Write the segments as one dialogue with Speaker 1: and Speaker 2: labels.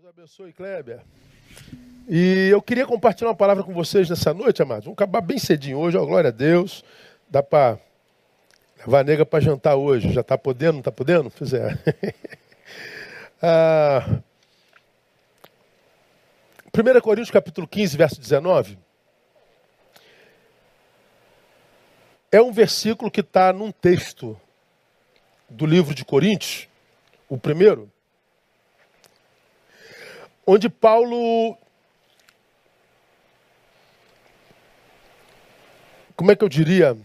Speaker 1: Deus abençoe, Kleber. E eu queria compartilhar uma palavra com vocês nessa noite, amados. Vamos acabar bem cedinho hoje, ó, glória a Deus. Dá para levar a nega para jantar hoje. Já está podendo, não está podendo? Pois é. ah, 1 Coríntios capítulo 15, verso 19. É um versículo que está num texto do livro de Coríntios, o primeiro, onde Paulo. Como é que eu diria?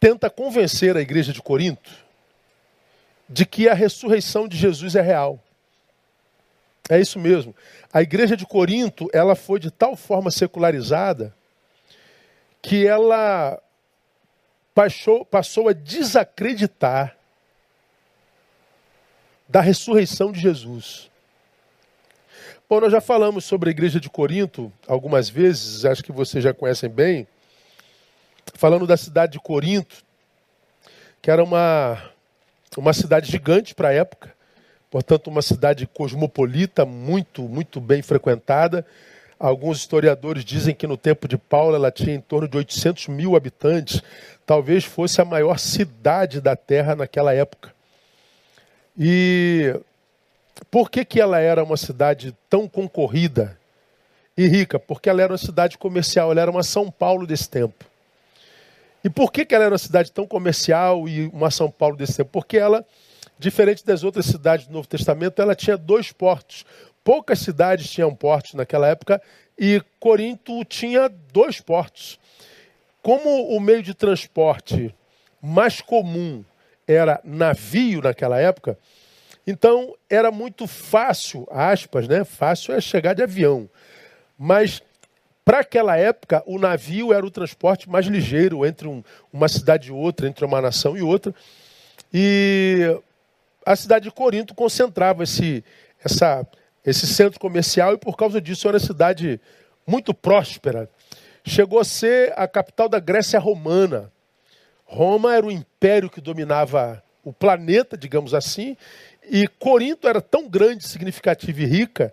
Speaker 1: Tenta convencer a igreja de Corinto de que a ressurreição de Jesus é real. É isso mesmo. A igreja de Corinto, ela foi de tal forma secularizada que ela passou, passou a desacreditar da ressurreição de Jesus. Bom, nós já falamos sobre a igreja de Corinto algumas vezes, acho que vocês já conhecem bem. Falando da cidade de Corinto, que era uma, uma cidade gigante para a época, portanto, uma cidade cosmopolita, muito, muito bem frequentada. Alguns historiadores dizem que no tempo de Paulo ela tinha em torno de 800 mil habitantes, talvez fosse a maior cidade da terra naquela época. E por que, que ela era uma cidade tão concorrida e rica? Porque ela era uma cidade comercial, ela era uma São Paulo desse tempo. E por que, que ela era uma cidade tão comercial e uma São Paulo desse tempo? Porque ela, diferente das outras cidades do Novo Testamento, ela tinha dois portos. Poucas cidades tinham portos naquela época e Corinto tinha dois portos. Como o meio de transporte mais comum era navio naquela época, então era muito fácil, aspas, né? Fácil é chegar de avião. Mas para aquela época, o navio era o transporte mais ligeiro entre um, uma cidade e outra, entre uma nação e outra. E a cidade de Corinto concentrava esse, essa, esse centro comercial e por causa disso era uma cidade muito próspera. Chegou a ser a capital da Grécia Romana. Roma era o império que dominava o planeta, digamos assim, e Corinto era tão grande, significativa e rica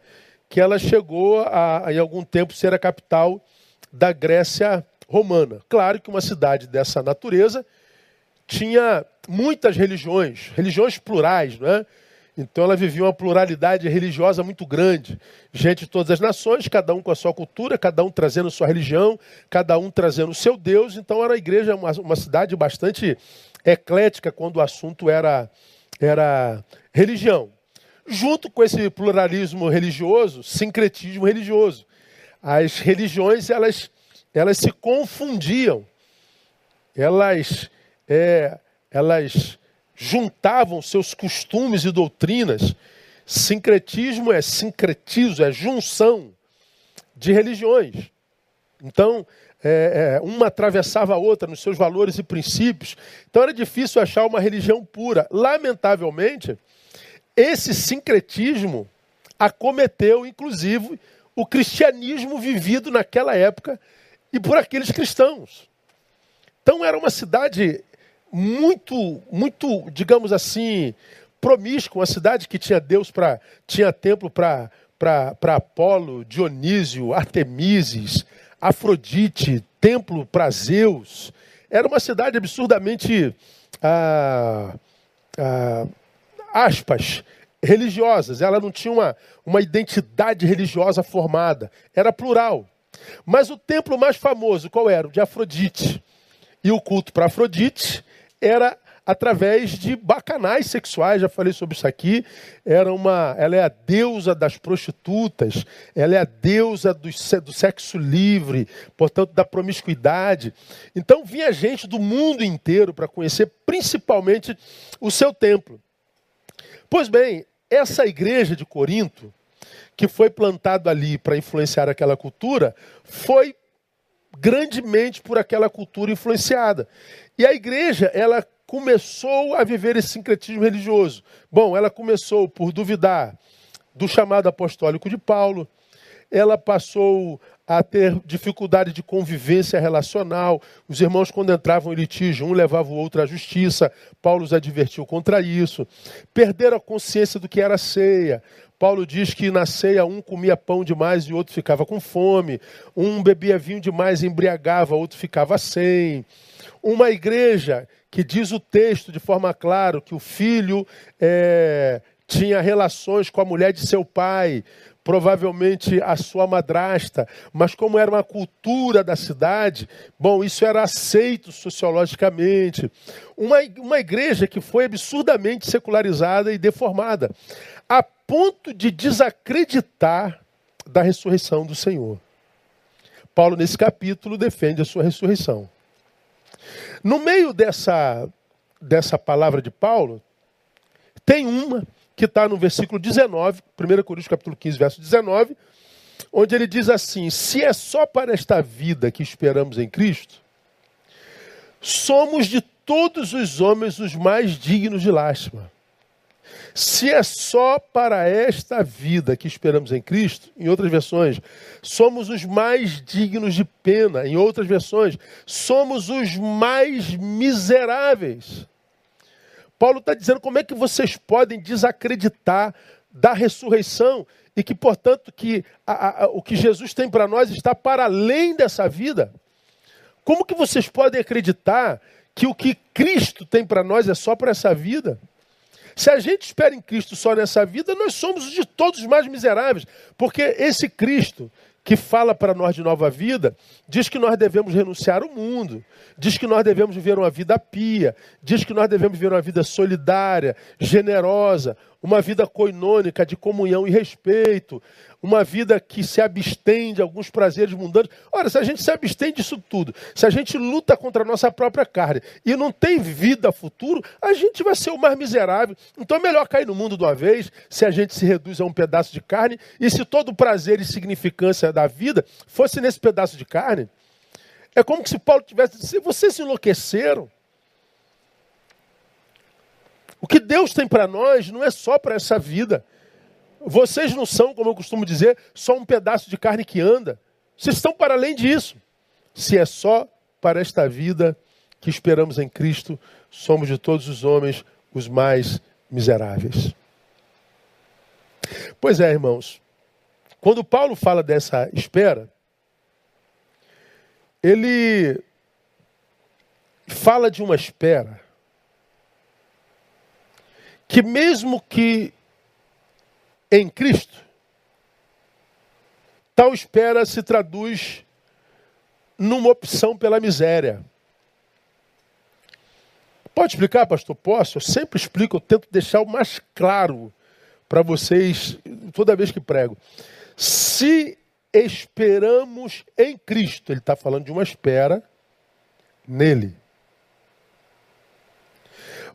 Speaker 1: que ela chegou a, em algum tempo, ser a capital da Grécia romana. Claro que uma cidade dessa natureza tinha muitas religiões, religiões plurais, não é? Então ela vivia uma pluralidade religiosa muito grande. Gente de todas as nações, cada um com a sua cultura, cada um trazendo sua religião, cada um trazendo o seu Deus. Então era a igreja uma, uma cidade bastante eclética quando o assunto era era religião. Junto com esse pluralismo religioso, sincretismo religioso. As religiões, elas, elas se confundiam. Elas, é, elas juntavam seus costumes e doutrinas. Sincretismo é sincretismo, é junção de religiões. Então, é, é, uma atravessava a outra nos seus valores e princípios. Então era difícil achar uma religião pura. Lamentavelmente, esse sincretismo acometeu, inclusive, o cristianismo vivido naquela época e por aqueles cristãos. Então era uma cidade muito, muito, digamos assim, promíscua, uma cidade que tinha Deus para, tinha templo para para Apolo, Dionísio, Artemises, Afrodite, templo para Zeus. Era uma cidade absurdamente, ah, ah, aspas, religiosas. Ela não tinha uma, uma identidade religiosa formada. Era plural. Mas o templo mais famoso, qual era? O de Afrodite. E o culto para Afrodite era através de bacanais sexuais, já falei sobre isso aqui. Era uma, ela é a deusa das prostitutas, ela é a deusa do, do sexo livre, portanto da promiscuidade. Então vinha gente do mundo inteiro para conhecer principalmente o seu templo. Pois bem, essa igreja de Corinto, que foi plantada ali para influenciar aquela cultura, foi grandemente por aquela cultura influenciada. E a igreja, ela começou a viver esse sincretismo religioso? Bom, ela começou por duvidar do chamado apostólico de Paulo, ela passou a, ter dificuldade de convivência relacional. Os irmãos, quando entravam em litígio, um levava o outro à justiça. Paulo os advertiu contra isso. Perderam a consciência do que era ceia. Paulo diz que na ceia um comia pão demais e outro ficava com fome. Um bebia vinho demais e embriagava, outro ficava sem. Uma igreja que diz o texto de forma clara que o filho é, tinha relações com a mulher de seu pai, provavelmente a sua madrasta, mas como era uma cultura da cidade, bom, isso era aceito sociologicamente. Uma, uma igreja que foi absurdamente secularizada e deformada, a ponto de desacreditar da ressurreição do Senhor. Paulo, nesse capítulo, defende a sua ressurreição. No meio dessa, dessa palavra de Paulo, tem uma que está no versículo 19, 1 Coríntios capítulo 15, verso 19, onde ele diz assim: Se é só para esta vida que esperamos em Cristo, somos de todos os homens os mais dignos de lástima. Se é só para esta vida que esperamos em Cristo, em outras versões, somos os mais dignos de pena, em outras versões, somos os mais miseráveis. Paulo está dizendo como é que vocês podem desacreditar da ressurreição e que, portanto, que a, a, o que Jesus tem para nós está para além dessa vida. Como que vocês podem acreditar que o que Cristo tem para nós é só para essa vida? Se a gente espera em Cristo só nessa vida, nós somos de todos os mais miseráveis, porque esse Cristo que fala para nós de nova vida, diz que nós devemos renunciar ao mundo, diz que nós devemos viver uma vida pia, diz que nós devemos viver uma vida solidária, generosa, uma vida coinônica de comunhão e respeito, uma vida que se abstém de alguns prazeres mundanos. Ora, se a gente se abstém disso tudo, se a gente luta contra a nossa própria carne e não tem vida futuro, a gente vai ser o mais miserável. Então é melhor cair no mundo de uma vez, se a gente se reduz a um pedaço de carne, e se todo o prazer e significância da vida fosse nesse pedaço de carne. É como se Paulo tivesse dito: vocês se enlouqueceram. O que Deus tem para nós não é só para essa vida. Vocês não são, como eu costumo dizer, só um pedaço de carne que anda. Vocês estão para além disso. Se é só para esta vida que esperamos em Cristo, somos de todos os homens os mais miseráveis. Pois é, irmãos. Quando Paulo fala dessa espera, ele fala de uma espera que mesmo que em Cristo, tal espera se traduz numa opção pela miséria. Pode explicar, pastor? Posso? Eu sempre explico, eu tento deixar o mais claro para vocês toda vez que prego. Se esperamos em Cristo, ele está falando de uma espera nele.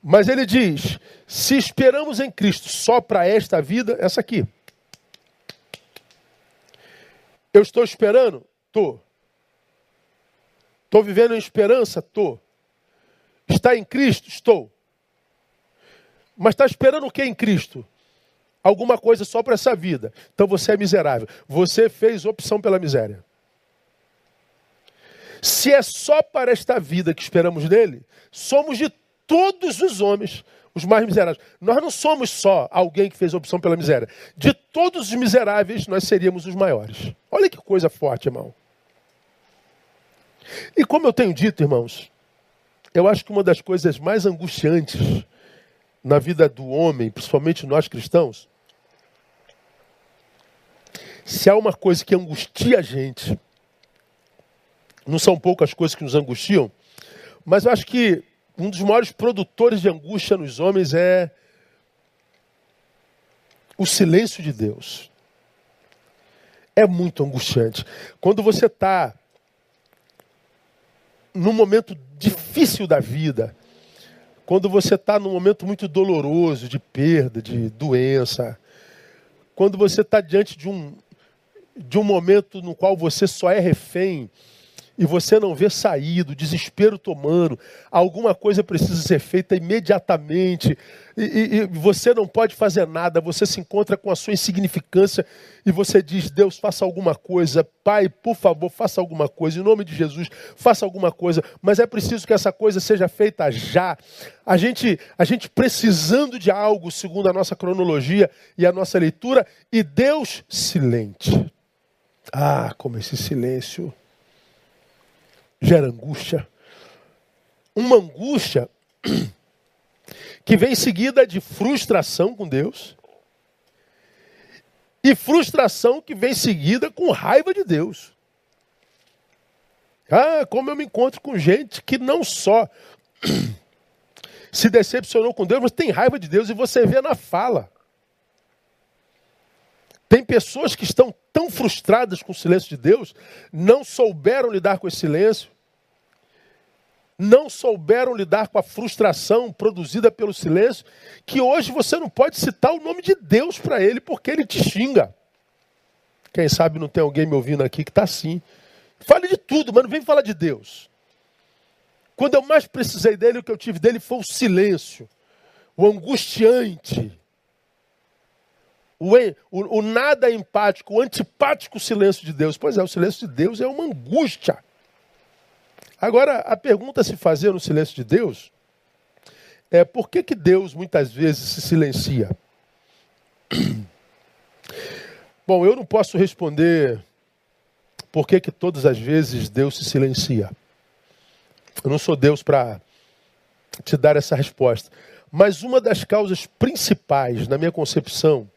Speaker 1: Mas ele diz: se esperamos em Cristo só para esta vida, essa aqui. Eu estou esperando? Estou. Estou vivendo em esperança? Estou. Está em Cristo? Estou. Mas está esperando o que em Cristo? Alguma coisa só para essa vida. Então você é miserável. Você fez opção pela miséria. Se é só para esta vida que esperamos nele, somos de todos os homens os mais miseráveis. Nós não somos só alguém que fez opção pela miséria. De todos os miseráveis, nós seríamos os maiores. Olha que coisa forte, irmão. E como eu tenho dito, irmãos, eu acho que uma das coisas mais angustiantes na vida do homem, principalmente nós cristãos, se há uma coisa que angustia a gente, não são poucas coisas que nos angustiam, mas eu acho que um dos maiores produtores de angústia nos homens é o silêncio de Deus. É muito angustiante. Quando você está num momento difícil da vida, quando você está num momento muito doloroso de perda, de doença, quando você está diante de um, de um momento no qual você só é refém e você não vê saído, desespero tomando, alguma coisa precisa ser feita imediatamente, e, e, e, você não pode fazer nada, você se encontra com a sua insignificância e você diz: Deus, faça alguma coisa, Pai, por favor, faça alguma coisa, em nome de Jesus, faça alguma coisa, mas é preciso que essa coisa seja feita já. A gente, a gente precisando de algo, segundo a nossa cronologia e a nossa leitura, e Deus silente. Ah, como esse silêncio gera angústia. Uma angústia que vem seguida de frustração com Deus. E frustração que vem seguida com raiva de Deus. Ah, como eu me encontro com gente que não só se decepcionou com Deus, mas tem raiva de Deus e você vê na fala. Tem pessoas que estão tão frustradas com o silêncio de Deus, não souberam lidar com esse silêncio, não souberam lidar com a frustração produzida pelo silêncio, que hoje você não pode citar o nome de Deus para ele porque ele te xinga. Quem sabe não tem alguém me ouvindo aqui que está assim. Fale de tudo, mas não vem falar de Deus. Quando eu mais precisei dele, o que eu tive dele foi o silêncio, o angustiante o, o, o nada empático, o antipático silêncio de Deus. Pois é, o silêncio de Deus é uma angústia. Agora, a pergunta a se fazer no silêncio de Deus é por que, que Deus muitas vezes se silencia? Bom, eu não posso responder por que, que todas as vezes Deus se silencia. Eu não sou Deus para te dar essa resposta. Mas uma das causas principais, na minha concepção,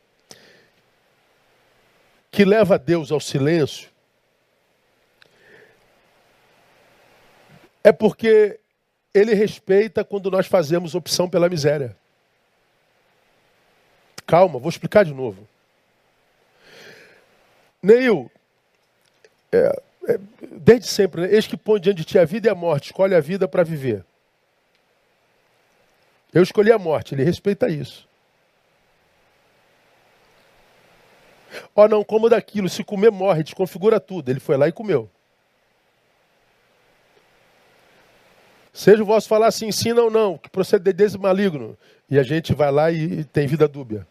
Speaker 1: que leva Deus ao silêncio é porque ele respeita quando nós fazemos opção pela miséria. Calma, vou explicar de novo. Neil, é, é, desde sempre, né? eis que põe diante de ti a vida e a morte, escolhe a vida para viver. Eu escolhi a morte, ele respeita isso. Ó, oh, não como daquilo, se comer morre, desconfigura tudo. Ele foi lá e comeu. Seja o vosso falar assim, sim, não, não, que procede desse maligno. E a gente vai lá e tem vida dúbia.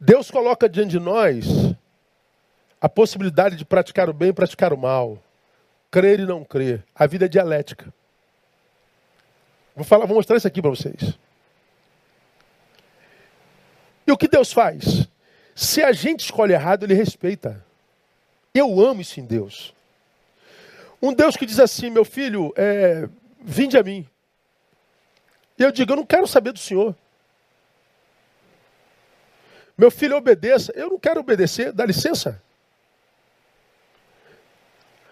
Speaker 1: Deus coloca diante de nós a possibilidade de praticar o bem e praticar o mal. Crer e não crer. A vida é dialética. Vou falar, vou mostrar isso aqui para vocês. E o que Deus faz? Se a gente escolhe errado, Ele respeita. Eu amo isso em Deus. Um Deus que diz assim, meu filho, é, vinde a mim. E eu digo, eu não quero saber do Senhor. Meu filho, obedeça. Eu não quero obedecer, dá licença.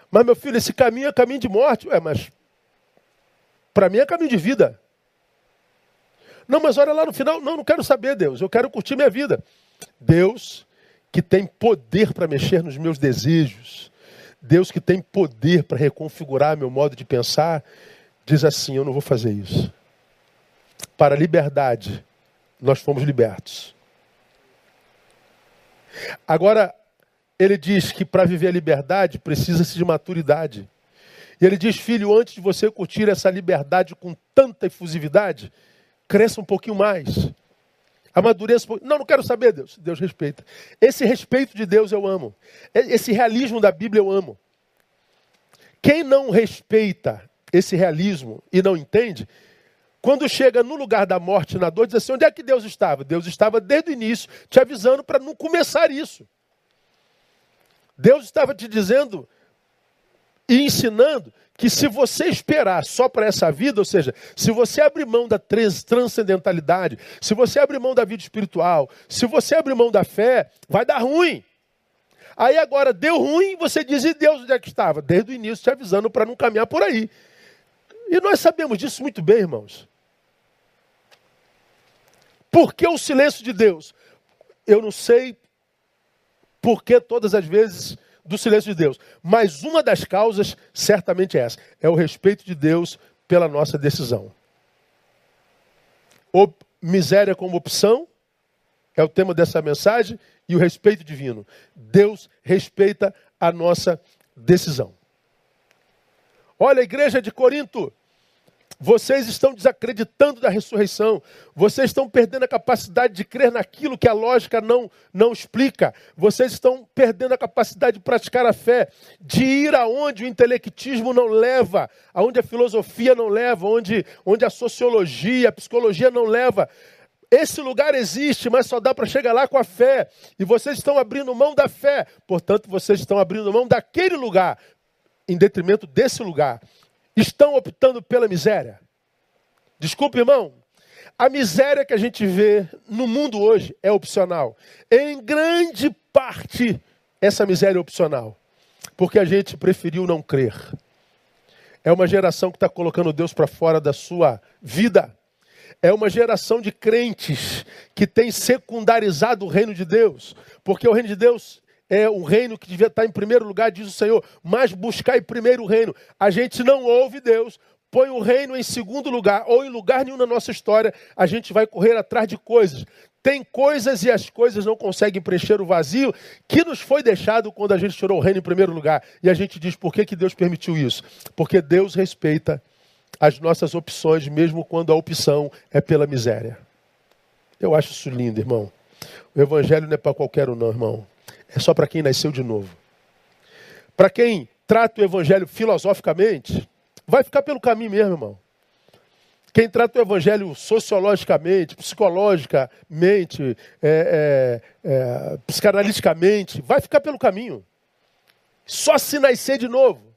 Speaker 1: Mas, meu filho, esse caminho é caminho de morte. Ué, mas para mim é caminho de vida. Não, mas olha lá no final. Não, não quero saber, Deus. Eu quero curtir minha vida. Deus que tem poder para mexer nos meus desejos. Deus que tem poder para reconfigurar meu modo de pensar, diz assim: Eu não vou fazer isso. Para a liberdade, nós fomos libertos. Agora, ele diz que para viver a liberdade precisa-se de maturidade. E ele diz: Filho, antes de você curtir essa liberdade com tanta efusividade, cresça um pouquinho mais. Amadureça um pouquinho. Não, não quero saber, Deus. Deus respeita. Esse respeito de Deus eu amo. Esse realismo da Bíblia eu amo. Quem não respeita esse realismo e não entende, quando chega no lugar da morte na dor, diz assim: onde é que Deus estava? Deus estava desde o início te avisando para não começar isso. Deus estava te dizendo e ensinando que se você esperar só para essa vida, ou seja, se você abrir mão da transcendentalidade, se você abrir mão da vida espiritual, se você abrir mão da fé, vai dar ruim. Aí agora deu ruim, você diz, e Deus onde é que estava? Desde o início te avisando para não caminhar por aí. E nós sabemos disso muito bem, irmãos. Por que o silêncio de Deus? Eu não sei por que todas as vezes do silêncio de Deus. Mas uma das causas certamente é essa: é o respeito de Deus pela nossa decisão. O miséria como opção é o tema dessa mensagem e o respeito divino. Deus respeita a nossa decisão. Olha, a igreja de Corinto, vocês estão desacreditando da ressurreição. Vocês estão perdendo a capacidade de crer naquilo que a lógica não, não explica. Vocês estão perdendo a capacidade de praticar a fé, de ir aonde o intelectismo não leva, aonde a filosofia não leva, onde, onde a sociologia, a psicologia não leva. Esse lugar existe, mas só dá para chegar lá com a fé. E vocês estão abrindo mão da fé. Portanto, vocês estão abrindo mão daquele lugar, em detrimento desse lugar estão optando pela miséria. Desculpe, irmão. A miséria que a gente vê no mundo hoje é opcional. Em grande parte, essa miséria é opcional. Porque a gente preferiu não crer. É uma geração que está colocando Deus para fora da sua vida. É uma geração de crentes que tem secundarizado o reino de Deus. Porque o reino de Deus é o reino que devia estar em primeiro lugar, diz o Senhor, mas buscar em primeiro o reino. A gente não ouve Deus, põe o reino em segundo lugar, ou em lugar nenhum na nossa história, a gente vai correr atrás de coisas. Tem coisas e as coisas não conseguem preencher o vazio que nos foi deixado quando a gente tirou o reino em primeiro lugar. E a gente diz, por que, que Deus permitiu isso? Porque Deus respeita as nossas opções, mesmo quando a opção é pela miséria. Eu acho isso lindo, irmão. O evangelho não é para qualquer um, não, irmão é só para quem nasceu de novo. Para quem trata o evangelho filosoficamente, vai ficar pelo caminho mesmo, irmão. Quem trata o evangelho sociologicamente, psicologicamente, é, é, é, psicanaliticamente, vai ficar pelo caminho. Só se nascer de novo.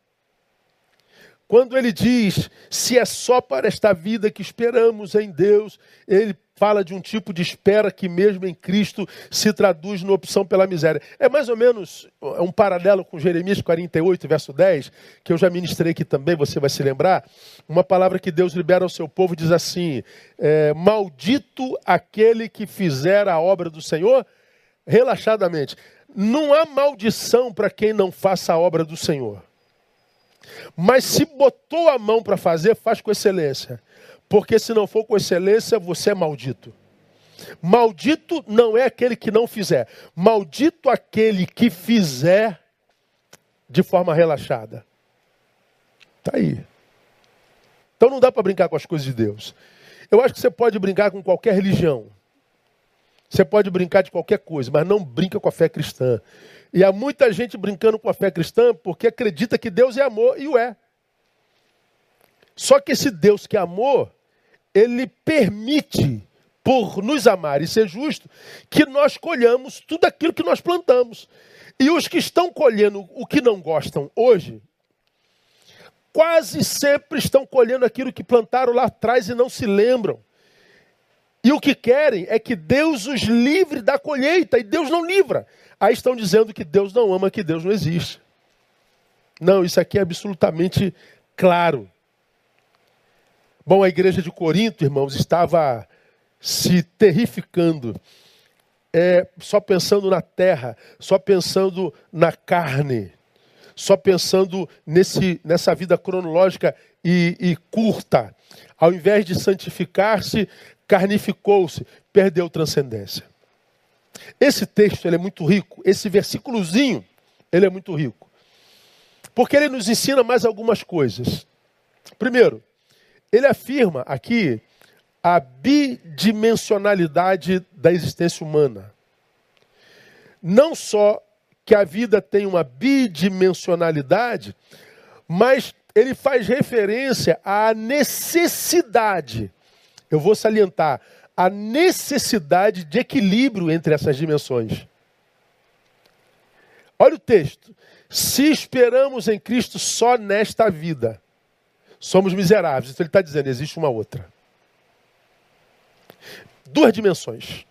Speaker 1: Quando ele diz, se é só para esta vida que esperamos em Deus, ele fala de um tipo de espera que, mesmo em Cristo, se traduz na opção pela miséria. É mais ou menos é um paralelo com Jeremias 48, verso 10, que eu já ministrei aqui também, você vai se lembrar. Uma palavra que Deus libera ao seu povo diz assim: é, Maldito aquele que fizer a obra do Senhor relaxadamente. Não há maldição para quem não faça a obra do Senhor. Mas se botou a mão para fazer, faz com excelência. Porque se não for com excelência, você é maldito. Maldito não é aquele que não fizer. Maldito aquele que fizer de forma relaxada. Está aí. Então não dá para brincar com as coisas de Deus. Eu acho que você pode brincar com qualquer religião. Você pode brincar de qualquer coisa, mas não brinca com a fé cristã. E há muita gente brincando com a fé cristã porque acredita que Deus é amor, e o é. Só que esse Deus que é amor, ele permite, por nos amar e ser justo, que nós colhamos tudo aquilo que nós plantamos. E os que estão colhendo o que não gostam hoje, quase sempre estão colhendo aquilo que plantaram lá atrás e não se lembram. E o que querem é que Deus os livre da colheita, e Deus não livra. Aí estão dizendo que Deus não ama, que Deus não existe. Não, isso aqui é absolutamente claro. Bom, a igreja de Corinto, irmãos, estava se terrificando, é, só pensando na terra, só pensando na carne, só pensando nesse, nessa vida cronológica e, e curta. Ao invés de santificar-se, carnificou-se, perdeu transcendência. Esse texto ele é muito rico, esse versículozinho ele é muito rico, porque ele nos ensina mais algumas coisas. Primeiro, ele afirma aqui a bidimensionalidade da existência humana. Não só que a vida tem uma bidimensionalidade, mas ele faz referência à necessidade. Eu vou salientar a necessidade de equilíbrio entre essas dimensões. Olha o texto. Se esperamos em Cristo só nesta vida, somos miseráveis. Então ele está dizendo, existe uma outra. Duas dimensões.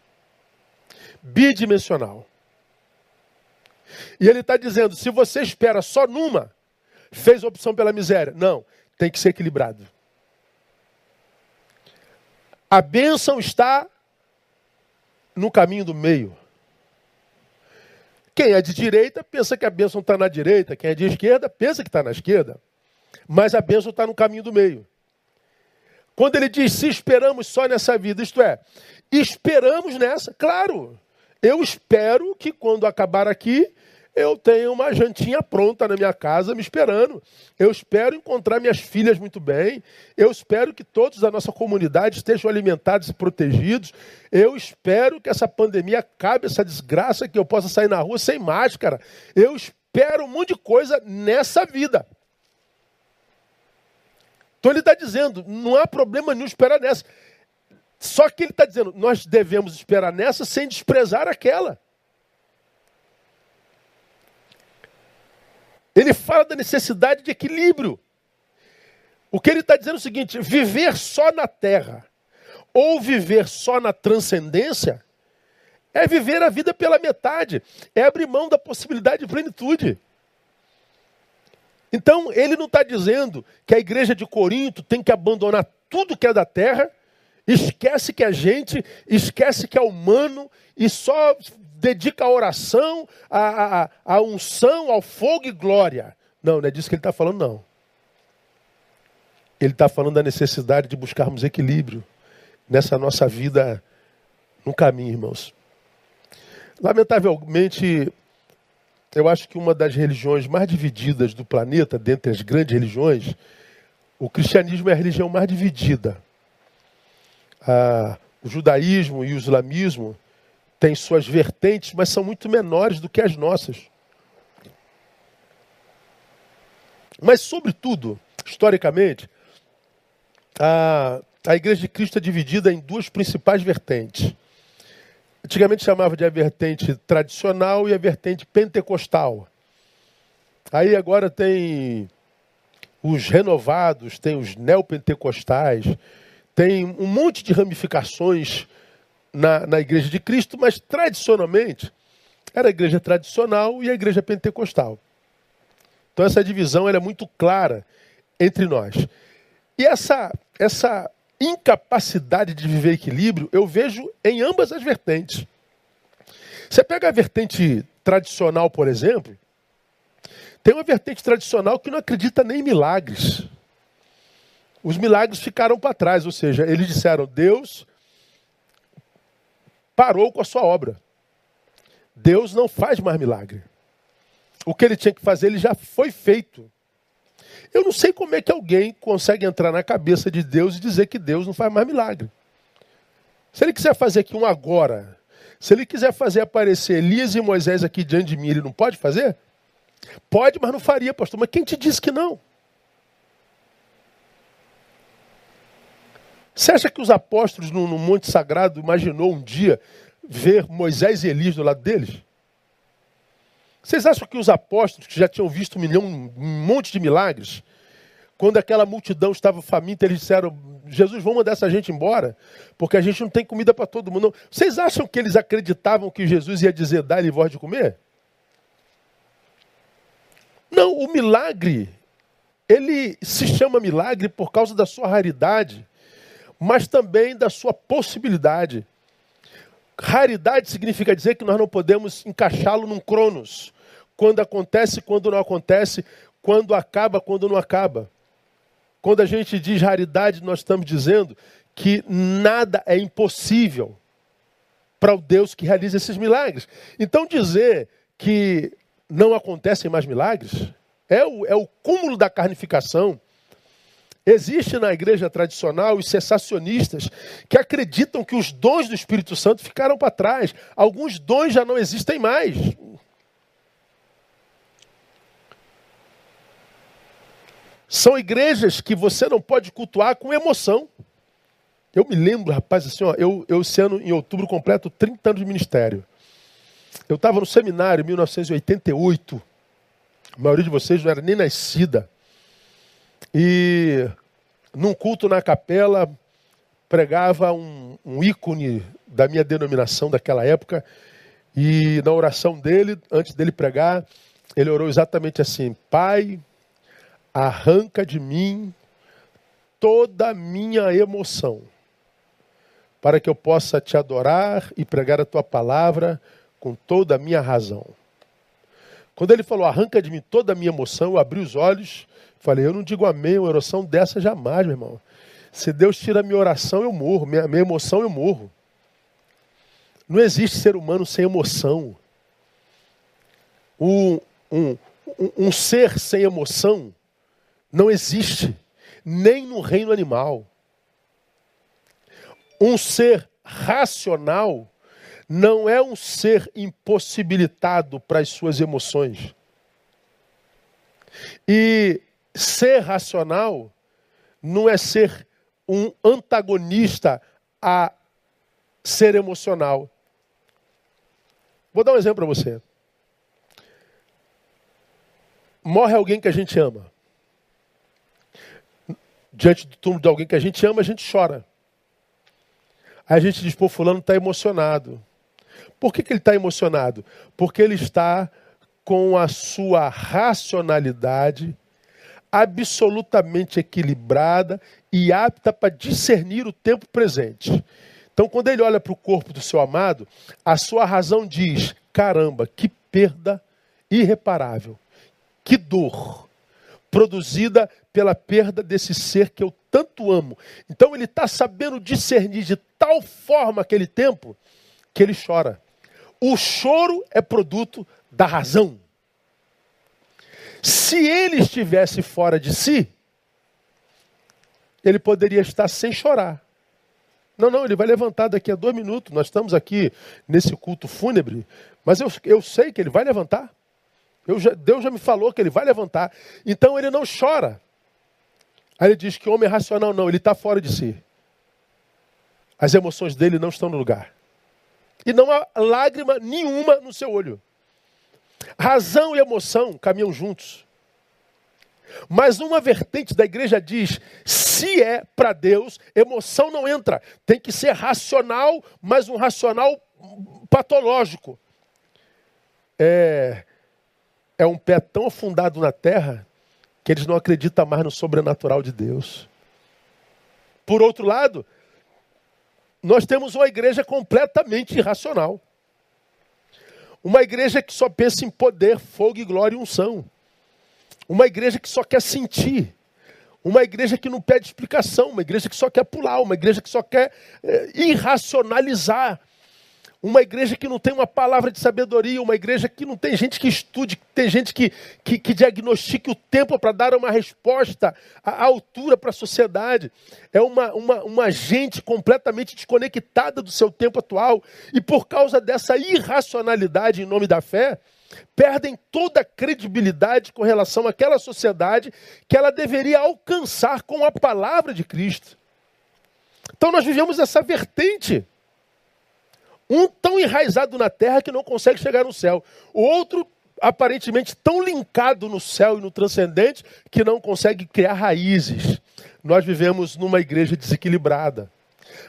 Speaker 1: Bidimensional. E ele está dizendo, se você espera só numa, fez opção pela miséria. Não, tem que ser equilibrado. A bênção está no caminho do meio. Quem é de direita pensa que a bênção está na direita, quem é de esquerda pensa que está na esquerda mas a bênção está no caminho do meio. Quando ele diz se esperamos só nessa vida, isto é, esperamos nessa, claro. Eu espero que quando acabar aqui, eu tenho uma jantinha pronta na minha casa me esperando. Eu espero encontrar minhas filhas muito bem. Eu espero que todos da nossa comunidade estejam alimentados e protegidos. Eu espero que essa pandemia acabe, essa desgraça, que eu possa sair na rua sem máscara. Eu espero um monte de coisa nessa vida. Então ele está dizendo, não há problema nenhum esperar nessa. Só que ele está dizendo, nós devemos esperar nessa sem desprezar aquela. Ele fala da necessidade de equilíbrio. O que ele está dizendo é o seguinte: viver só na terra ou viver só na transcendência é viver a vida pela metade, é abrir mão da possibilidade de plenitude. Então, ele não está dizendo que a igreja de Corinto tem que abandonar tudo que é da terra, esquece que é gente, esquece que é humano e só dedica a oração, a, a, a unção, ao fogo e glória. Não, não é disso que ele está falando, não. Ele está falando da necessidade de buscarmos equilíbrio nessa nossa vida no caminho, irmãos. Lamentavelmente, eu acho que uma das religiões mais divididas do planeta, dentre as grandes religiões, o cristianismo é a religião mais dividida. Ah, o judaísmo e o islamismo têm suas vertentes, mas são muito menores do que as nossas. Mas, sobretudo, historicamente, a, a Igreja de Cristo é dividida em duas principais vertentes. Antigamente chamava de a vertente tradicional e a vertente pentecostal. Aí agora tem os renovados, tem os neopentecostais, tem um monte de ramificações na, na igreja de Cristo, mas tradicionalmente era a igreja tradicional e a igreja pentecostal. Então essa divisão é muito clara entre nós. E essa, essa incapacidade de viver equilíbrio eu vejo em ambas as vertentes. Você pega a vertente tradicional, por exemplo, tem uma vertente tradicional que não acredita nem em milagres. Os milagres ficaram para trás, ou seja, eles disseram: Deus parou com a sua obra. Deus não faz mais milagre. O que ele tinha que fazer, ele já foi feito. Eu não sei como é que alguém consegue entrar na cabeça de Deus e dizer que Deus não faz mais milagre. Se ele quiser fazer aqui um agora, se ele quiser fazer aparecer Elias e Moisés aqui diante de mim, ele não pode fazer? Pode, mas não faria, pastor. Mas quem te disse que não? Você acha que os apóstolos no, no Monte Sagrado imaginou um dia ver Moisés e Elias do lado deles? Vocês acham que os apóstolos, que já tinham visto um, milhão, um monte de milagres, quando aquela multidão estava faminta, eles disseram: Jesus, vamos mandar essa gente embora, porque a gente não tem comida para todo mundo. Vocês acham que eles acreditavam que Jesus ia dizer: dá-lhe voz de comer? Não, o milagre, ele se chama milagre por causa da sua raridade mas também da sua possibilidade. Raridade significa dizer que nós não podemos encaixá-lo num cronos. Quando acontece, quando não acontece, quando acaba, quando não acaba. Quando a gente diz raridade, nós estamos dizendo que nada é impossível para o Deus que realiza esses milagres. Então dizer que não acontecem mais milagres é o, é o cúmulo da carnificação Existe na igreja tradicional os cessacionistas que acreditam que os dons do Espírito Santo ficaram para trás. Alguns dons já não existem mais. São igrejas que você não pode cultuar com emoção. Eu me lembro, rapaz, assim, ó, eu, eu esse ano, em outubro, completo 30 anos de ministério. Eu estava no seminário em 1988. A maioria de vocês não era nem nascida. E num culto na capela, pregava um, um ícone da minha denominação daquela época. E na oração dele, antes dele pregar, ele orou exatamente assim: Pai, arranca de mim toda a minha emoção, para que eu possa te adorar e pregar a tua palavra com toda a minha razão. Quando ele falou, arranca de mim toda a minha emoção, eu abri os olhos Falei, eu não digo amém, uma oração dessa jamais, meu irmão. Se Deus tira a minha oração, eu morro. Minha, minha emoção, eu morro. Não existe ser humano sem emoção. Um, um, um ser sem emoção não existe, nem no reino animal. Um ser racional não é um ser impossibilitado para as suas emoções. E ser racional não é ser um antagonista a ser emocional. Vou dar um exemplo para você. Morre alguém que a gente ama. Diante do túmulo de alguém que a gente ama, a gente chora. Aí a gente diz, pô, fulano está emocionado. Por que, que ele está emocionado? Porque ele está com a sua racionalidade absolutamente equilibrada e apta para discernir o tempo presente. Então, quando ele olha para o corpo do seu amado, a sua razão diz: caramba, que perda irreparável, que dor produzida pela perda desse ser que eu tanto amo. Então, ele está sabendo discernir de tal forma aquele tempo que ele chora. O choro é produto da razão. Se ele estivesse fora de si, ele poderia estar sem chorar. Não, não, ele vai levantar daqui a dois minutos. Nós estamos aqui nesse culto fúnebre, mas eu, eu sei que ele vai levantar. Já, Deus já me falou que ele vai levantar. Então ele não chora. Aí ele diz que homem é racional, não, ele está fora de si. As emoções dele não estão no lugar. E não há lágrima nenhuma no seu olho. Razão e emoção caminham juntos. Mas uma vertente da igreja diz: se é para Deus, emoção não entra. Tem que ser racional, mas um racional patológico. É, é um pé tão afundado na terra que eles não acreditam mais no sobrenatural de Deus. Por outro lado, nós temos uma igreja completamente irracional. Uma igreja que só pensa em poder, fogo e glória e unção. Uma igreja que só quer sentir. Uma igreja que não pede explicação. Uma igreja que só quer pular. Uma igreja que só quer é, irracionalizar. Uma igreja que não tem uma palavra de sabedoria, uma igreja que não tem gente que estude, que tem gente que, que, que diagnostique o tempo para dar uma resposta à altura para a sociedade. É uma, uma, uma gente completamente desconectada do seu tempo atual. E por causa dessa irracionalidade em nome da fé, perdem toda a credibilidade com relação àquela sociedade que ela deveria alcançar com a palavra de Cristo. Então nós vivemos essa vertente. Um tão enraizado na terra que não consegue chegar no céu. O outro aparentemente tão linkado no céu e no transcendente que não consegue criar raízes. Nós vivemos numa igreja desequilibrada.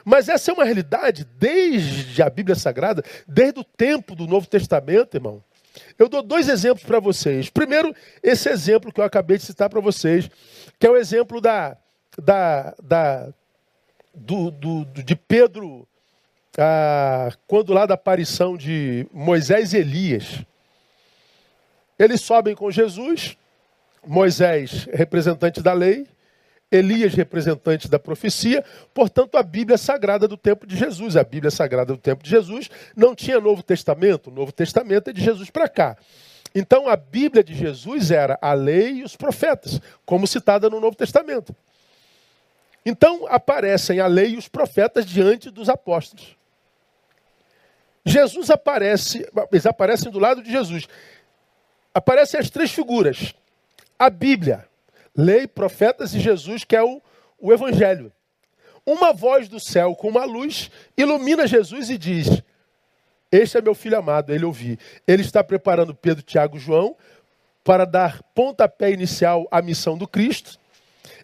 Speaker 1: Mas essa é uma realidade desde a Bíblia Sagrada, desde o tempo do Novo Testamento, irmão. Eu dou dois exemplos para vocês. Primeiro, esse exemplo que eu acabei de citar para vocês, que é o exemplo da, da, da do, do, de Pedro, ah, quando lá da aparição de Moisés e Elias. Eles sobem com Jesus, Moisés, representante da lei, Elias, representante da profecia, portanto, a Bíblia Sagrada do tempo de Jesus. A Bíblia Sagrada do tempo de Jesus não tinha Novo Testamento, o Novo Testamento é de Jesus para cá. Então, a Bíblia de Jesus era a lei e os profetas, como citada no Novo Testamento. Então, aparecem a lei e os profetas diante dos apóstolos. Jesus aparece, eles aparecem do lado de Jesus. Aparecem as três figuras: a Bíblia, lei, profetas e Jesus, que é o, o Evangelho. Uma voz do céu com uma luz ilumina Jesus e diz: Este é meu filho amado, ele ouvi. Ele está preparando Pedro, Tiago e João para dar pontapé inicial à missão do Cristo.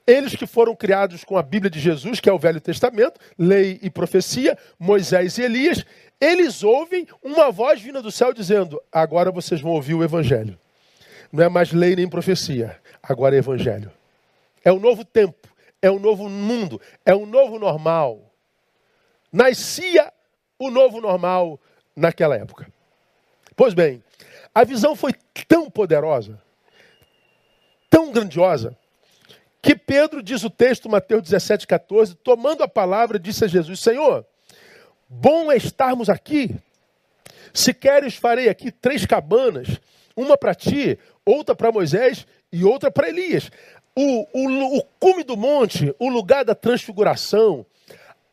Speaker 1: Eles que foram criados com a Bíblia de Jesus, que é o Velho Testamento, lei e profecia, Moisés e Elias, eles ouvem uma voz vinda do céu dizendo: Agora vocês vão ouvir o Evangelho. Não é mais lei nem profecia, agora é evangelho. É um novo tempo, é um novo mundo, é um novo normal. Nascia o novo normal naquela época. Pois bem, a visão foi tão poderosa, tão grandiosa, que Pedro, diz o texto, Mateus 17, 14, tomando a palavra, disse a Jesus: Senhor, bom é estarmos aqui. Se queres, farei aqui três cabanas uma para ti, outra para Moisés e outra para Elias. O, o, o cume do monte, o lugar da transfiguração,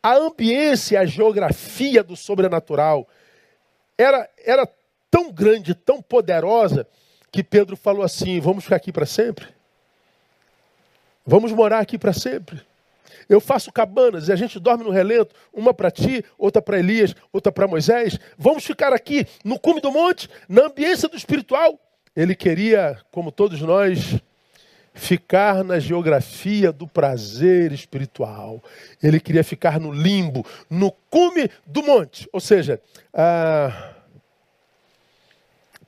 Speaker 1: a ambiência, a geografia do sobrenatural era, era tão grande, tão poderosa, que Pedro falou assim: vamos ficar aqui para sempre? Vamos morar aqui para sempre? Eu faço cabanas e a gente dorme no relento, uma para ti, outra para Elias, outra para Moisés. Vamos ficar aqui no cume do monte, na ambiência do espiritual. Ele queria, como todos nós, ficar na geografia do prazer espiritual. Ele queria ficar no limbo, no cume do monte. Ou seja, ah,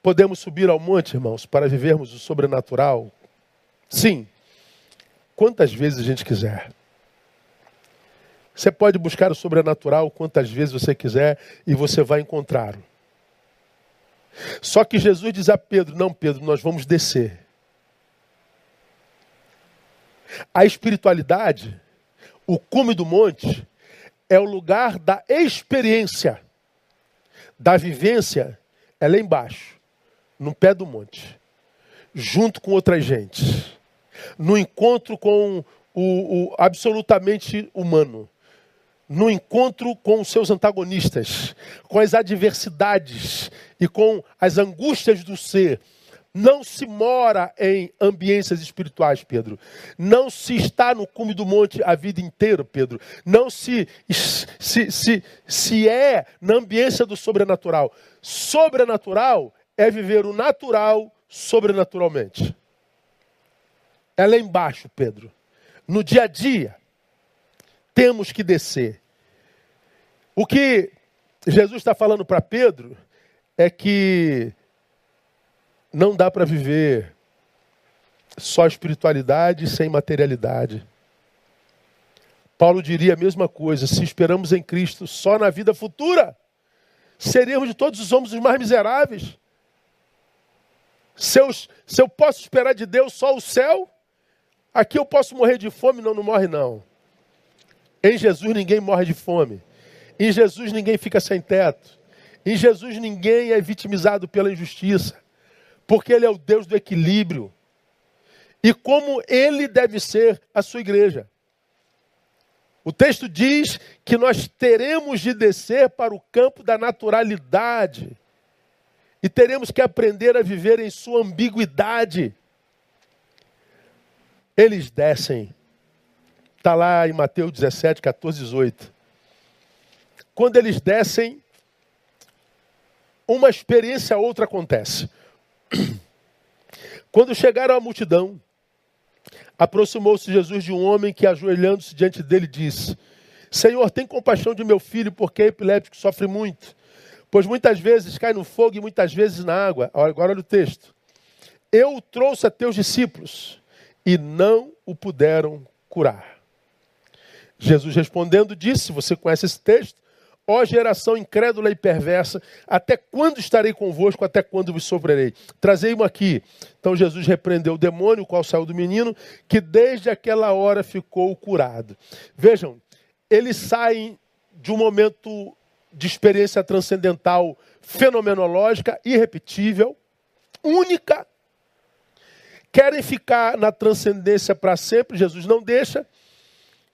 Speaker 1: podemos subir ao monte, irmãos, para vivermos o sobrenatural? Sim. Quantas vezes a gente quiser. Você pode buscar o sobrenatural quantas vezes você quiser e você vai encontrá-lo. Só que Jesus diz a Pedro: Não, Pedro, nós vamos descer. A espiritualidade, o cume do monte, é o lugar da experiência, da vivência, é lá embaixo, no pé do monte, junto com outras gente, no encontro com o, o absolutamente humano no encontro com os seus antagonistas, com as adversidades e com as angústias do ser. Não se mora em ambiências espirituais, Pedro. Não se está no cume do monte a vida inteira, Pedro. Não se, se, se, se é na ambiência do sobrenatural. Sobrenatural é viver o natural sobrenaturalmente. É lá embaixo, Pedro. No dia a dia temos que descer. O que Jesus está falando para Pedro é que não dá para viver só espiritualidade sem materialidade. Paulo diria a mesma coisa: se esperamos em Cristo só na vida futura, seríamos de todos os homens os mais miseráveis. Se eu, se eu posso esperar de Deus só o céu, aqui eu posso morrer de fome, não, não morre não. Em Jesus ninguém morre de fome. Em Jesus ninguém fica sem teto. Em Jesus ninguém é vitimizado pela injustiça. Porque Ele é o Deus do equilíbrio. E como Ele deve ser a sua igreja. O texto diz que nós teremos de descer para o campo da naturalidade. E teremos que aprender a viver em sua ambiguidade. Eles descem Está lá em Mateus 17, 14, 18. Quando eles descem, uma experiência outra acontece. Quando chegaram à multidão, aproximou-se Jesus de um homem que, ajoelhando-se diante dele, disse: Senhor, tem compaixão de meu filho, porque é epiléptico sofre muito. Pois muitas vezes cai no fogo e muitas vezes na água. Agora olha o texto. Eu o trouxe a teus discípulos e não o puderam curar. Jesus respondendo disse: Você conhece esse texto? Ó geração incrédula e perversa, até quando estarei convosco, até quando vos sofrerei? Trazei-mo aqui. Então Jesus repreendeu o demônio, o qual saiu do menino, que desde aquela hora ficou curado. Vejam, eles saem de um momento de experiência transcendental fenomenológica, irrepetível, única. Querem ficar na transcendência para sempre, Jesus não deixa.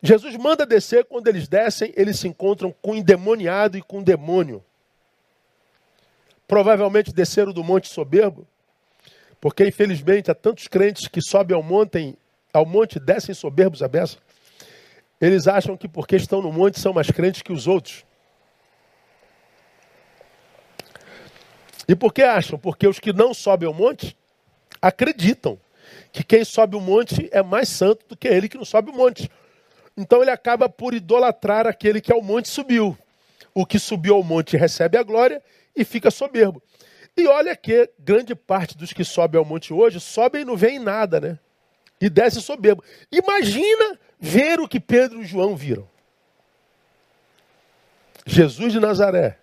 Speaker 1: Jesus manda descer, quando eles descem, eles se encontram com o endemoniado e com o demônio. Provavelmente desceram do monte soberbo, porque infelizmente há tantos crentes que sobem ao monte, ao monte descem soberbos a beça. Eles acham que porque estão no monte são mais crentes que os outros. E por que acham? Porque os que não sobem ao monte acreditam que quem sobe o monte é mais santo do que ele que não sobe o monte. Então ele acaba por idolatrar aquele que ao monte subiu. O que subiu ao monte recebe a glória e fica soberbo. E olha que grande parte dos que sobem ao monte hoje sobem e não veem nada, né? E desce soberbo. Imagina ver o que Pedro e João viram. Jesus de Nazaré,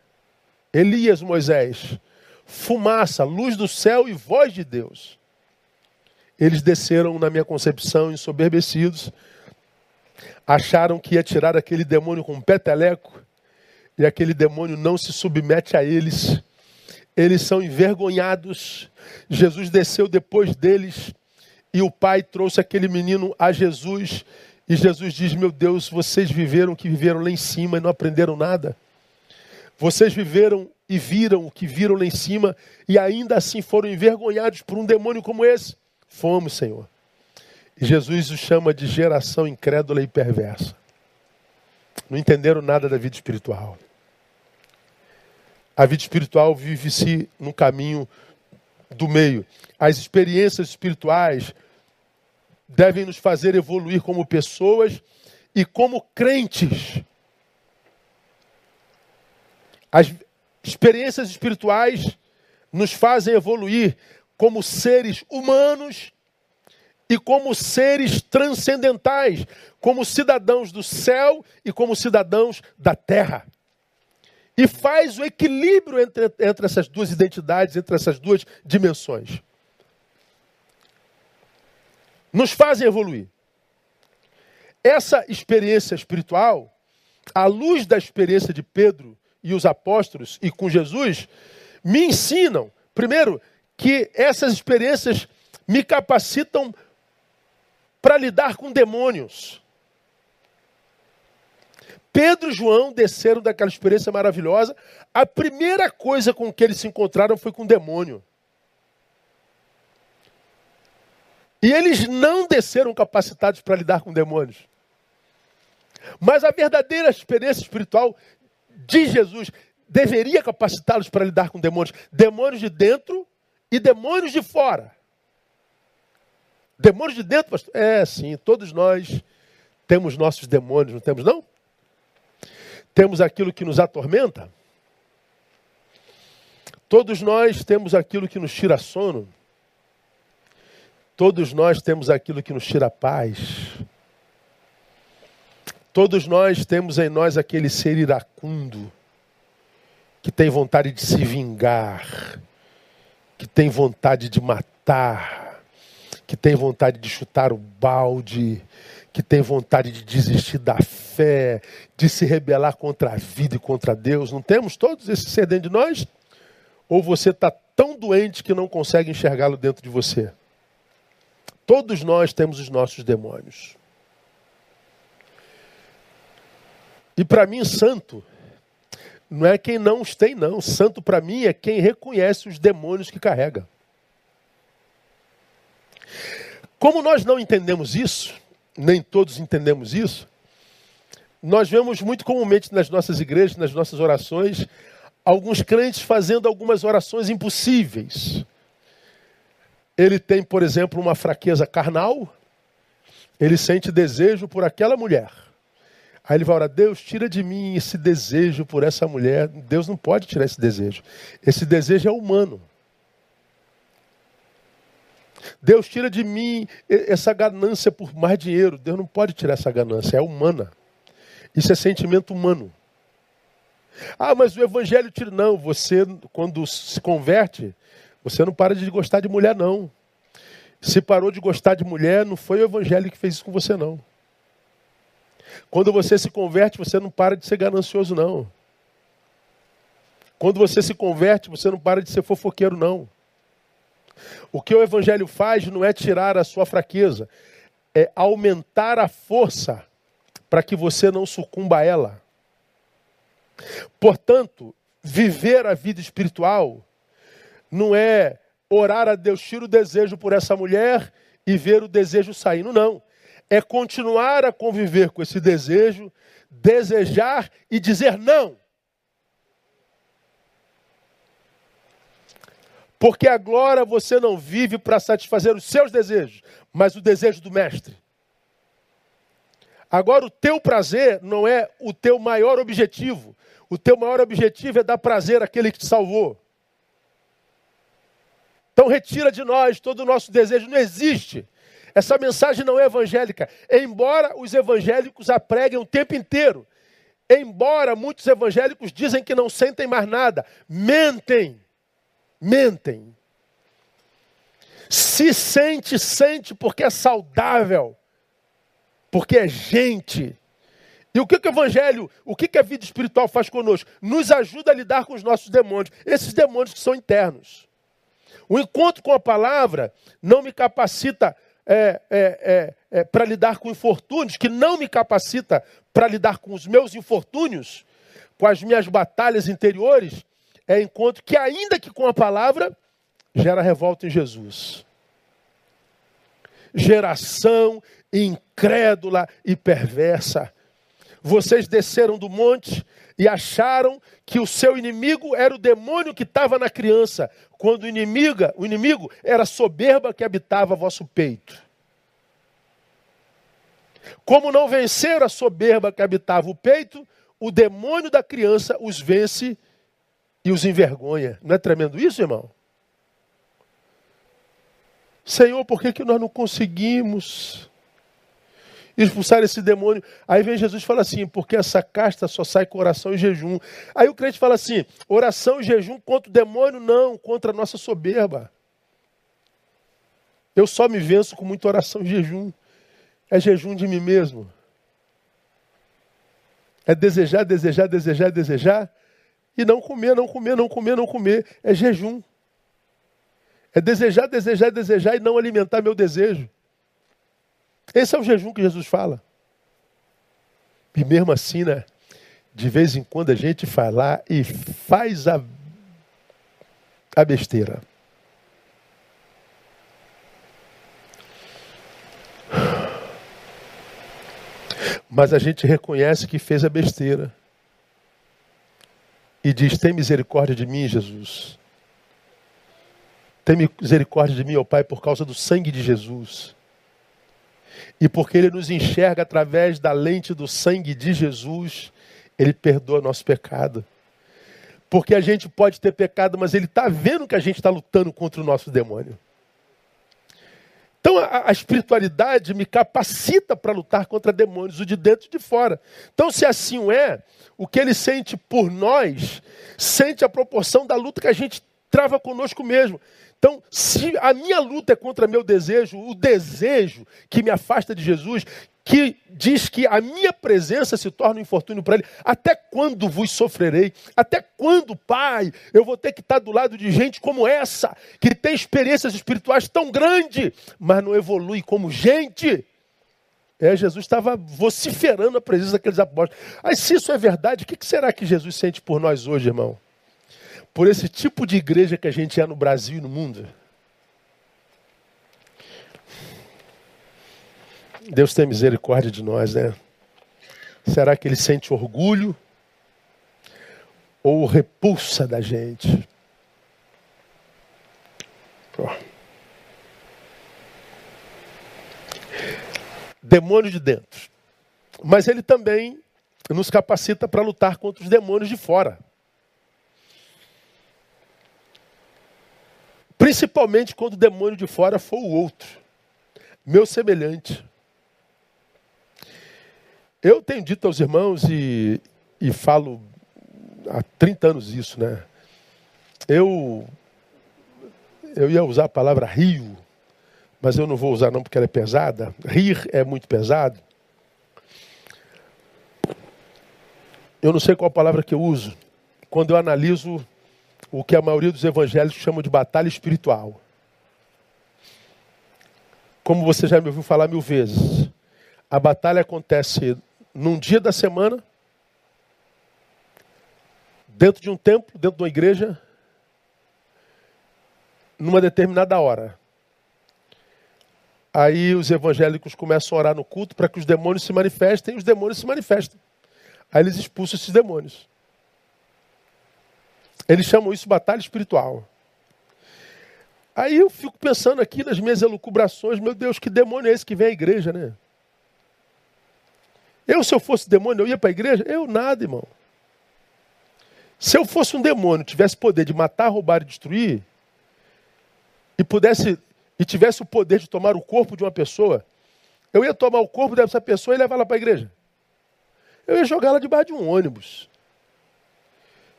Speaker 1: Elias, Moisés, fumaça, luz do céu e voz de Deus. Eles desceram, na minha concepção, ensoberbecidos acharam que ia tirar aquele demônio com um peteleco, e aquele demônio não se submete a eles. eles são envergonhados. Jesus desceu depois deles e o pai trouxe aquele menino a Jesus. E Jesus diz: Meu Deus, vocês viveram o que viveram lá em cima e não aprenderam nada. Vocês viveram e viram o que viram lá em cima e ainda assim foram envergonhados por um demônio como esse. Fomos, Senhor. E Jesus os chama de geração incrédula e perversa. Não entenderam nada da vida espiritual. A vida espiritual vive-se no caminho do meio. As experiências espirituais devem nos fazer evoluir como pessoas e como crentes. As experiências espirituais nos fazem evoluir como seres humanos e como seres transcendentais, como cidadãos do céu e como cidadãos da terra. E faz o equilíbrio entre, entre essas duas identidades, entre essas duas dimensões. Nos fazem evoluir. Essa experiência espiritual, à luz da experiência de Pedro e os apóstolos e com Jesus, me ensinam, primeiro, que essas experiências me capacitam para lidar com demônios. Pedro e João desceram daquela experiência maravilhosa. A primeira coisa com que eles se encontraram foi com o demônio. E eles não desceram capacitados para lidar com demônios. Mas a verdadeira experiência espiritual de Jesus deveria capacitá-los para lidar com demônios. Demônios de dentro e demônios de fora. Demônios de dentro, pastor? É, sim, todos nós temos nossos demônios, não temos não? Temos aquilo que nos atormenta. Todos nós temos aquilo que nos tira sono. Todos nós temos aquilo que nos tira paz. Todos nós temos em nós aquele ser iracundo, que tem vontade de se vingar, que tem vontade de matar que tem vontade de chutar o balde, que tem vontade de desistir da fé, de se rebelar contra a vida e contra Deus. Não temos todos esse ser dentro de nós? Ou você está tão doente que não consegue enxergá-lo dentro de você? Todos nós temos os nossos demônios. E para mim, santo não é quem não os tem, não. Santo para mim é quem reconhece os demônios que carrega. Como nós não entendemos isso, nem todos entendemos isso, nós vemos muito comumente nas nossas igrejas, nas nossas orações, alguns crentes fazendo algumas orações impossíveis. Ele tem, por exemplo, uma fraqueza carnal, ele sente desejo por aquela mulher. Aí ele vai orar, Deus, tira de mim esse desejo por essa mulher. Deus não pode tirar esse desejo. Esse desejo é humano. Deus tira de mim essa ganância por mais dinheiro. Deus não pode tirar essa ganância, é humana. Isso é sentimento humano. Ah, mas o evangelho tira. Não, você, quando se converte, você não para de gostar de mulher, não. Se parou de gostar de mulher, não foi o evangelho que fez isso com você, não. Quando você se converte, você não para de ser ganancioso, não. Quando você se converte, você não para de ser fofoqueiro, não. O que o Evangelho faz não é tirar a sua fraqueza, é aumentar a força para que você não sucumba a ela. Portanto, viver a vida espiritual não é orar a Deus, tira o desejo por essa mulher e ver o desejo saindo, não. É continuar a conviver com esse desejo, desejar e dizer não. Porque agora você não vive para satisfazer os seus desejos, mas o desejo do mestre. Agora o teu prazer não é o teu maior objetivo. O teu maior objetivo é dar prazer àquele que te salvou. Então retira de nós todo o nosso desejo. Não existe. Essa mensagem não é evangélica. Embora os evangélicos a preguem o tempo inteiro. Embora muitos evangélicos dizem que não sentem mais nada. Mentem mentem. Se sente, sente porque é saudável, porque é gente. E o que, que o evangelho, o que, que a vida espiritual faz conosco? Nos ajuda a lidar com os nossos demônios, esses demônios que são internos. O encontro com a palavra não me capacita é, é, é, é para lidar com infortúnios, que não me capacita para lidar com os meus infortúnios, com as minhas batalhas interiores, é encontro que, ainda que com a palavra, gera revolta em Jesus. Geração incrédula e perversa. Vocês desceram do monte e acharam que o seu inimigo era o demônio que estava na criança, quando o inimigo, o inimigo era a soberba que habitava vosso peito. Como não vencer a soberba que habitava o peito, o demônio da criança os vence e os envergonha. Não é tremendo isso, irmão? Senhor, por que, que nós não conseguimos expulsar esse demônio. Aí vem Jesus e fala assim, porque essa casta só sai com oração e jejum. Aí o crente fala assim, oração e jejum contra o demônio? Não, contra a nossa soberba. Eu só me venço com muita oração e jejum. É jejum de mim mesmo. É desejar, desejar, desejar, desejar. E não comer, não comer, não comer, não comer. É jejum. É desejar, desejar, desejar e não alimentar meu desejo. Esse é o jejum que Jesus fala. E mesmo assim, né? De vez em quando a gente vai lá e faz a, a besteira. Mas a gente reconhece que fez a besteira. E diz: Tem misericórdia de mim, Jesus. Tem misericórdia de mim, ó Pai, por causa do sangue de Jesus. E porque Ele nos enxerga através da lente do sangue de Jesus, Ele perdoa nosso pecado. Porque a gente pode ter pecado, mas Ele está vendo que a gente está lutando contra o nosso demônio. Então a, a espiritualidade me capacita para lutar contra demônios, o de dentro e de fora. Então, se assim é, o que ele sente por nós, sente a proporção da luta que a gente trava conosco mesmo. Então, se a minha luta é contra meu desejo, o desejo que me afasta de Jesus, que diz que a minha presença se torna um infortúnio para ele, até quando vos sofrerei? Até quando, Pai, eu vou ter que estar do lado de gente como essa, que tem experiências espirituais tão grandes, mas não evolui como gente? É, Jesus estava vociferando a presença daqueles apóstolos. Aí, se isso é verdade, o que será que Jesus sente por nós hoje, irmão? Por esse tipo de igreja que a gente é no Brasil e no mundo. Deus tem misericórdia de nós, né? Será que ele sente orgulho ou repulsa da gente? Oh. Demônio de dentro. Mas ele também nos capacita para lutar contra os demônios de fora. Principalmente quando o demônio de fora for o outro, meu semelhante. Eu tenho dito aos irmãos e, e falo há 30 anos isso, né? Eu, eu ia usar a palavra rio, mas eu não vou usar não porque ela é pesada. Rir é muito pesado. Eu não sei qual palavra que eu uso. Quando eu analiso o que a maioria dos evangélicos chamam de batalha espiritual. Como você já me ouviu falar mil vezes, a batalha acontece num dia da semana, dentro de um templo, dentro de uma igreja, numa determinada hora. Aí os evangélicos começam a orar no culto para que os demônios se manifestem e os demônios se manifestam. Aí eles expulsam esses demônios. Eles chamam isso batalha espiritual. Aí eu fico pensando aqui nas minhas elucubrações, meu Deus, que demônio é esse que vem à igreja, né? Eu, se eu fosse demônio, eu ia para a igreja? Eu nada, irmão. Se eu fosse um demônio, tivesse poder de matar, roubar e destruir, e pudesse e tivesse o poder de tomar o corpo de uma pessoa, eu ia tomar o corpo dessa pessoa e levá-la para a igreja. Eu ia jogá-la debaixo de um ônibus.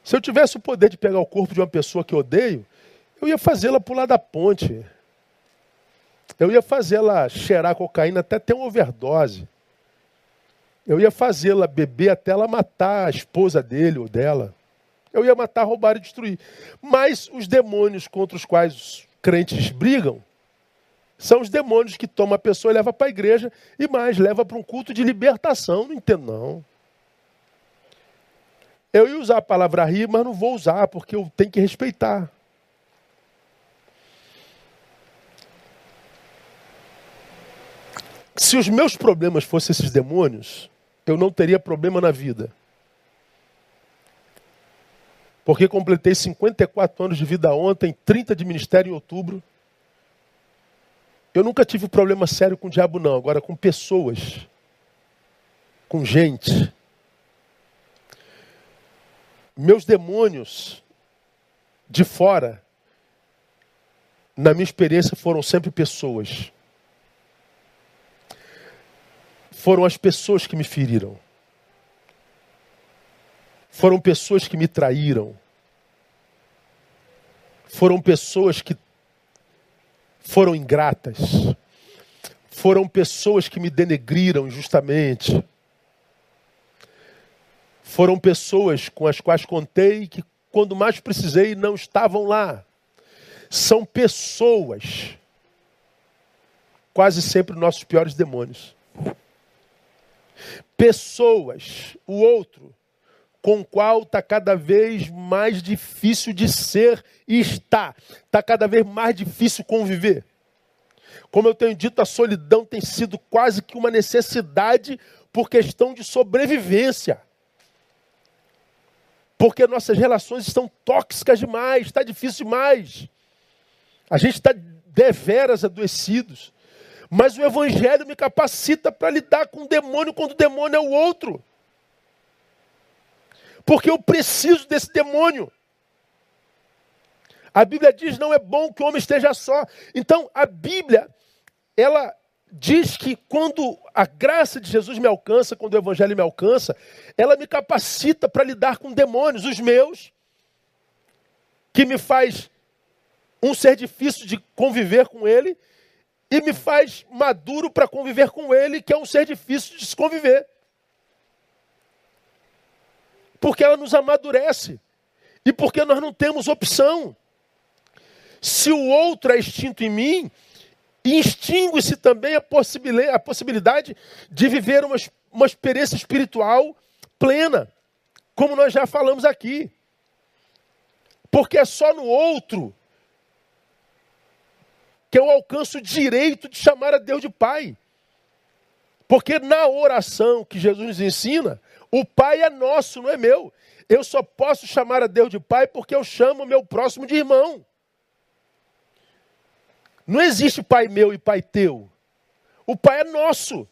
Speaker 1: Se eu tivesse o poder de pegar o corpo de uma pessoa que eu odeio, eu ia fazê-la pular da ponte. Eu ia fazê-la cheirar cocaína até ter uma overdose. Eu ia fazê-la beber até ela matar a esposa dele ou dela. Eu ia matar, roubar e destruir. Mas os demônios contra os quais os crentes brigam são os demônios que tomam a pessoa e levam para a igreja e mais, leva para um culto de libertação. Não entendo, não. Eu ia usar a palavra rir, mas não vou usar, porque eu tenho que respeitar. Se os meus problemas fossem esses demônios, eu não teria problema na vida. Porque completei 54 anos de vida ontem, 30 de ministério em outubro. Eu nunca tive problema sério com o diabo, não. Agora, com pessoas, com gente. Meus demônios de fora, na minha experiência, foram sempre pessoas. Foram as pessoas que me feriram. Foram pessoas que me traíram. Foram pessoas que foram ingratas. Foram pessoas que me denegriram injustamente. Foram pessoas com as quais contei que, quando mais precisei, não estavam lá. São pessoas, quase sempre nossos piores demônios. Pessoas, o outro, com o qual está cada vez mais difícil de ser e está. Está cada vez mais difícil conviver. Como eu tenho dito, a solidão tem sido quase que uma necessidade por questão de sobrevivência. Porque nossas relações estão tóxicas demais, está difícil demais. A gente está deveras adoecidos. Mas o Evangelho me capacita para lidar com o demônio quando o demônio é o outro porque eu preciso desse demônio. A Bíblia diz: não é bom que o homem esteja só. Então, a Bíblia, ela diz que quando a graça de Jesus me alcança, quando o Evangelho me alcança, ela me capacita para lidar com demônios, os meus, que me faz um ser difícil de conviver com ele, e me faz maduro para conviver com ele, que é um ser difícil de se conviver porque ela nos amadurece e porque nós não temos opção. Se o outro é extinto em mim, extingue-se também a possibilidade, a possibilidade de viver uma, uma experiência espiritual plena, como nós já falamos aqui. Porque é só no outro que eu alcanço o direito de chamar a Deus de Pai. Porque na oração que Jesus nos ensina, o Pai é nosso, não é meu. Eu só posso chamar a Deus de Pai porque eu chamo o meu próximo de irmão. Não existe Pai meu e Pai teu. O Pai é nosso.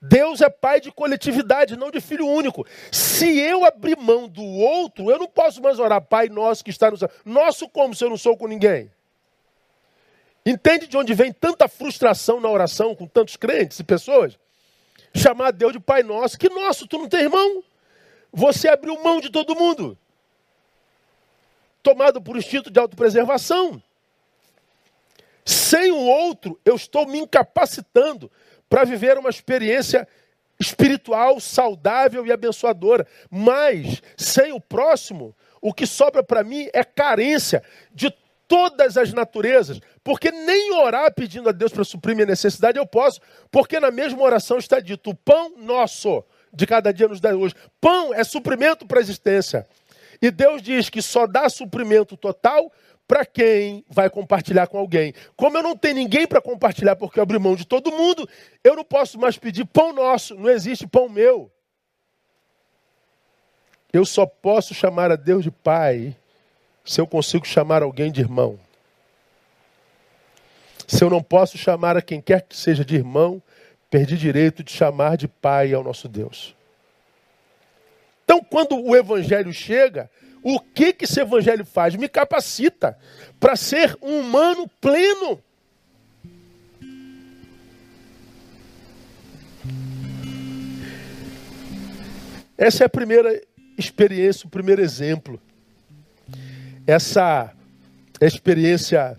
Speaker 1: Deus é pai de coletividade, não de filho único. Se eu abrir mão do outro, eu não posso mais orar, Pai nosso que está no céu. Nosso como se eu não sou com ninguém? Entende de onde vem tanta frustração na oração com tantos crentes e pessoas? chamar Deus de Pai Nosso. Que nosso, tu não tem irmão? Você abriu mão de todo mundo. Tomado por instinto de autopreservação. Sem o outro, eu estou me incapacitando para viver uma experiência espiritual, saudável e abençoadora. Mas, sem o próximo, o que sobra para mim é carência de todas as naturezas, porque nem orar pedindo a Deus para suprir minha necessidade eu posso, porque na mesma oração está dito: o pão nosso de cada dia nos dá hoje. Pão é suprimento para a existência. E Deus diz que só dá suprimento total para quem vai compartilhar com alguém. Como eu não tenho ninguém para compartilhar porque eu abri mão de todo mundo, eu não posso mais pedir pão nosso, não existe pão meu. Eu só posso chamar a Deus de Pai se eu consigo chamar alguém de irmão. Se eu não posso chamar a quem quer que seja de irmão, perdi direito de chamar de pai ao nosso Deus. Então, quando o evangelho chega, o que que esse evangelho faz? Me capacita para ser um humano pleno. Essa é a primeira experiência, o primeiro exemplo essa experiência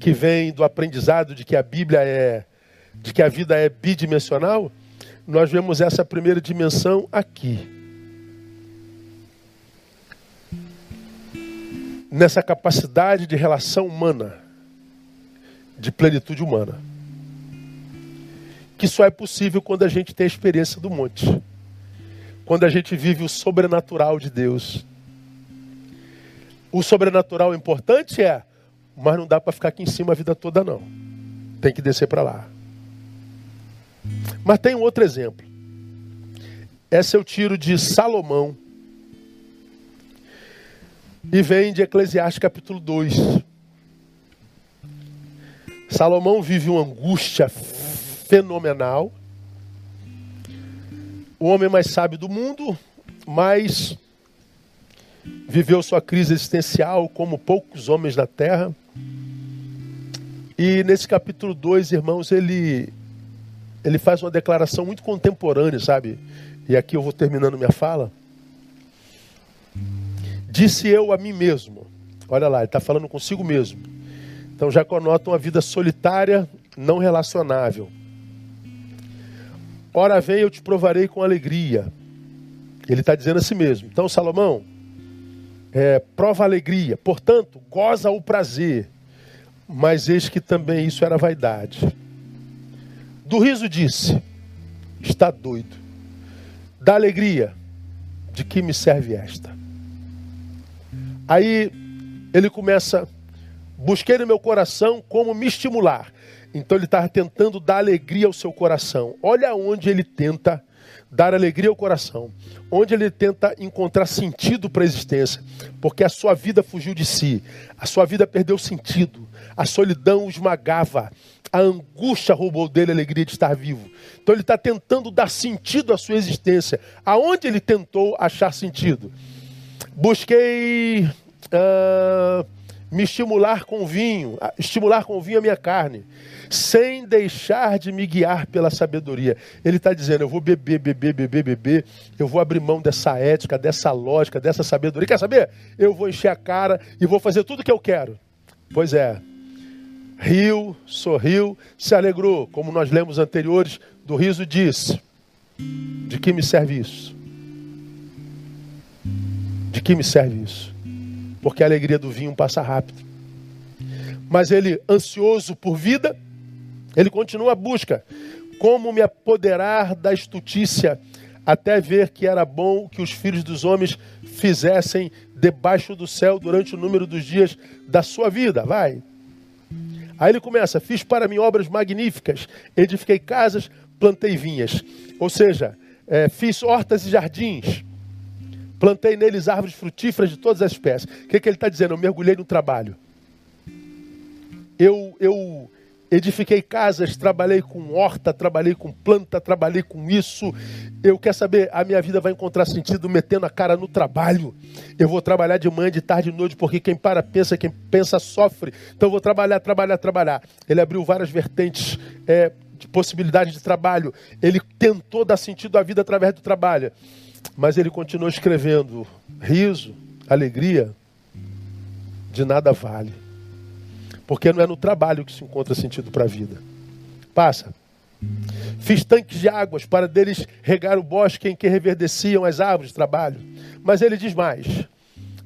Speaker 1: que vem do aprendizado de que a Bíblia é, de que a vida é bidimensional, nós vemos essa primeira dimensão aqui. Nessa capacidade de relação humana, de plenitude humana. Que só é possível quando a gente tem a experiência do monte. Quando a gente vive o sobrenatural de Deus. O sobrenatural importante é, mas não dá para ficar aqui em cima a vida toda não. Tem que descer para lá. Mas tem um outro exemplo. Esse é o tiro de Salomão. E vem de Eclesiastes capítulo 2. Salomão vive uma angústia fenomenal. O homem mais sábio do mundo, mas viveu sua crise existencial como poucos homens na terra. E nesse capítulo 2, irmãos, ele ele faz uma declaração muito contemporânea, sabe? E aqui eu vou terminando minha fala. Disse eu a mim mesmo. Olha lá, ele está falando consigo mesmo. Então já conota uma vida solitária, não relacionável. Ora vem, eu te provarei com alegria. Ele está dizendo a si mesmo. Então, Salomão, é, prova alegria. Portanto, goza o prazer. Mas eis que também isso era vaidade. Do riso disse: Está doido. Da alegria, de que me serve esta? Aí ele começa, busquei no meu coração como me estimular. Então ele está tentando dar alegria ao seu coração. Olha onde ele tenta dar alegria ao coração, onde ele tenta encontrar sentido para a existência, porque a sua vida fugiu de si, a sua vida perdeu sentido, a solidão o esmagava, a angústia roubou dele a alegria de estar vivo. Então ele está tentando dar sentido à sua existência. Aonde ele tentou achar sentido? Busquei uh, me estimular com vinho, estimular com vinho a minha carne, sem deixar de me guiar pela sabedoria. Ele está dizendo: eu vou beber, beber, beber, beber, eu vou abrir mão dessa ética, dessa lógica, dessa sabedoria. Quer saber? Eu vou encher a cara e vou fazer tudo o que eu quero. Pois é, riu, sorriu, se alegrou, como nós lemos anteriores, do riso disse: De que me serve isso? De que me serve isso? Porque a alegria do vinho passa rápido. Mas ele, ansioso por vida, ele continua a busca. Como me apoderar da estutícia, até ver que era bom que os filhos dos homens fizessem debaixo do céu durante o número dos dias da sua vida. Vai, Aí ele começa: fiz para mim obras magníficas, edifiquei casas, plantei vinhas. Ou seja, é, fiz hortas e jardins, plantei neles árvores frutíferas de todas as espécies. O que, que ele está dizendo? Eu mergulhei no trabalho. Eu, eu edifiquei casas, trabalhei com horta, trabalhei com planta, trabalhei com isso. Eu quero saber, a minha vida vai encontrar sentido metendo a cara no trabalho. Eu vou trabalhar de manhã, de tarde, de noite, porque quem para pensa, quem pensa sofre. Então eu vou trabalhar, trabalhar, trabalhar. Ele abriu várias vertentes é, de possibilidades de trabalho. Ele tentou dar sentido à vida através do trabalho. Mas ele continuou escrevendo: riso, alegria, de nada vale. Porque não é no trabalho que se encontra sentido para a vida. Passa. Fiz tanques de águas para deles regar o bosque em que reverdeciam as árvores, trabalho. Mas ele diz mais.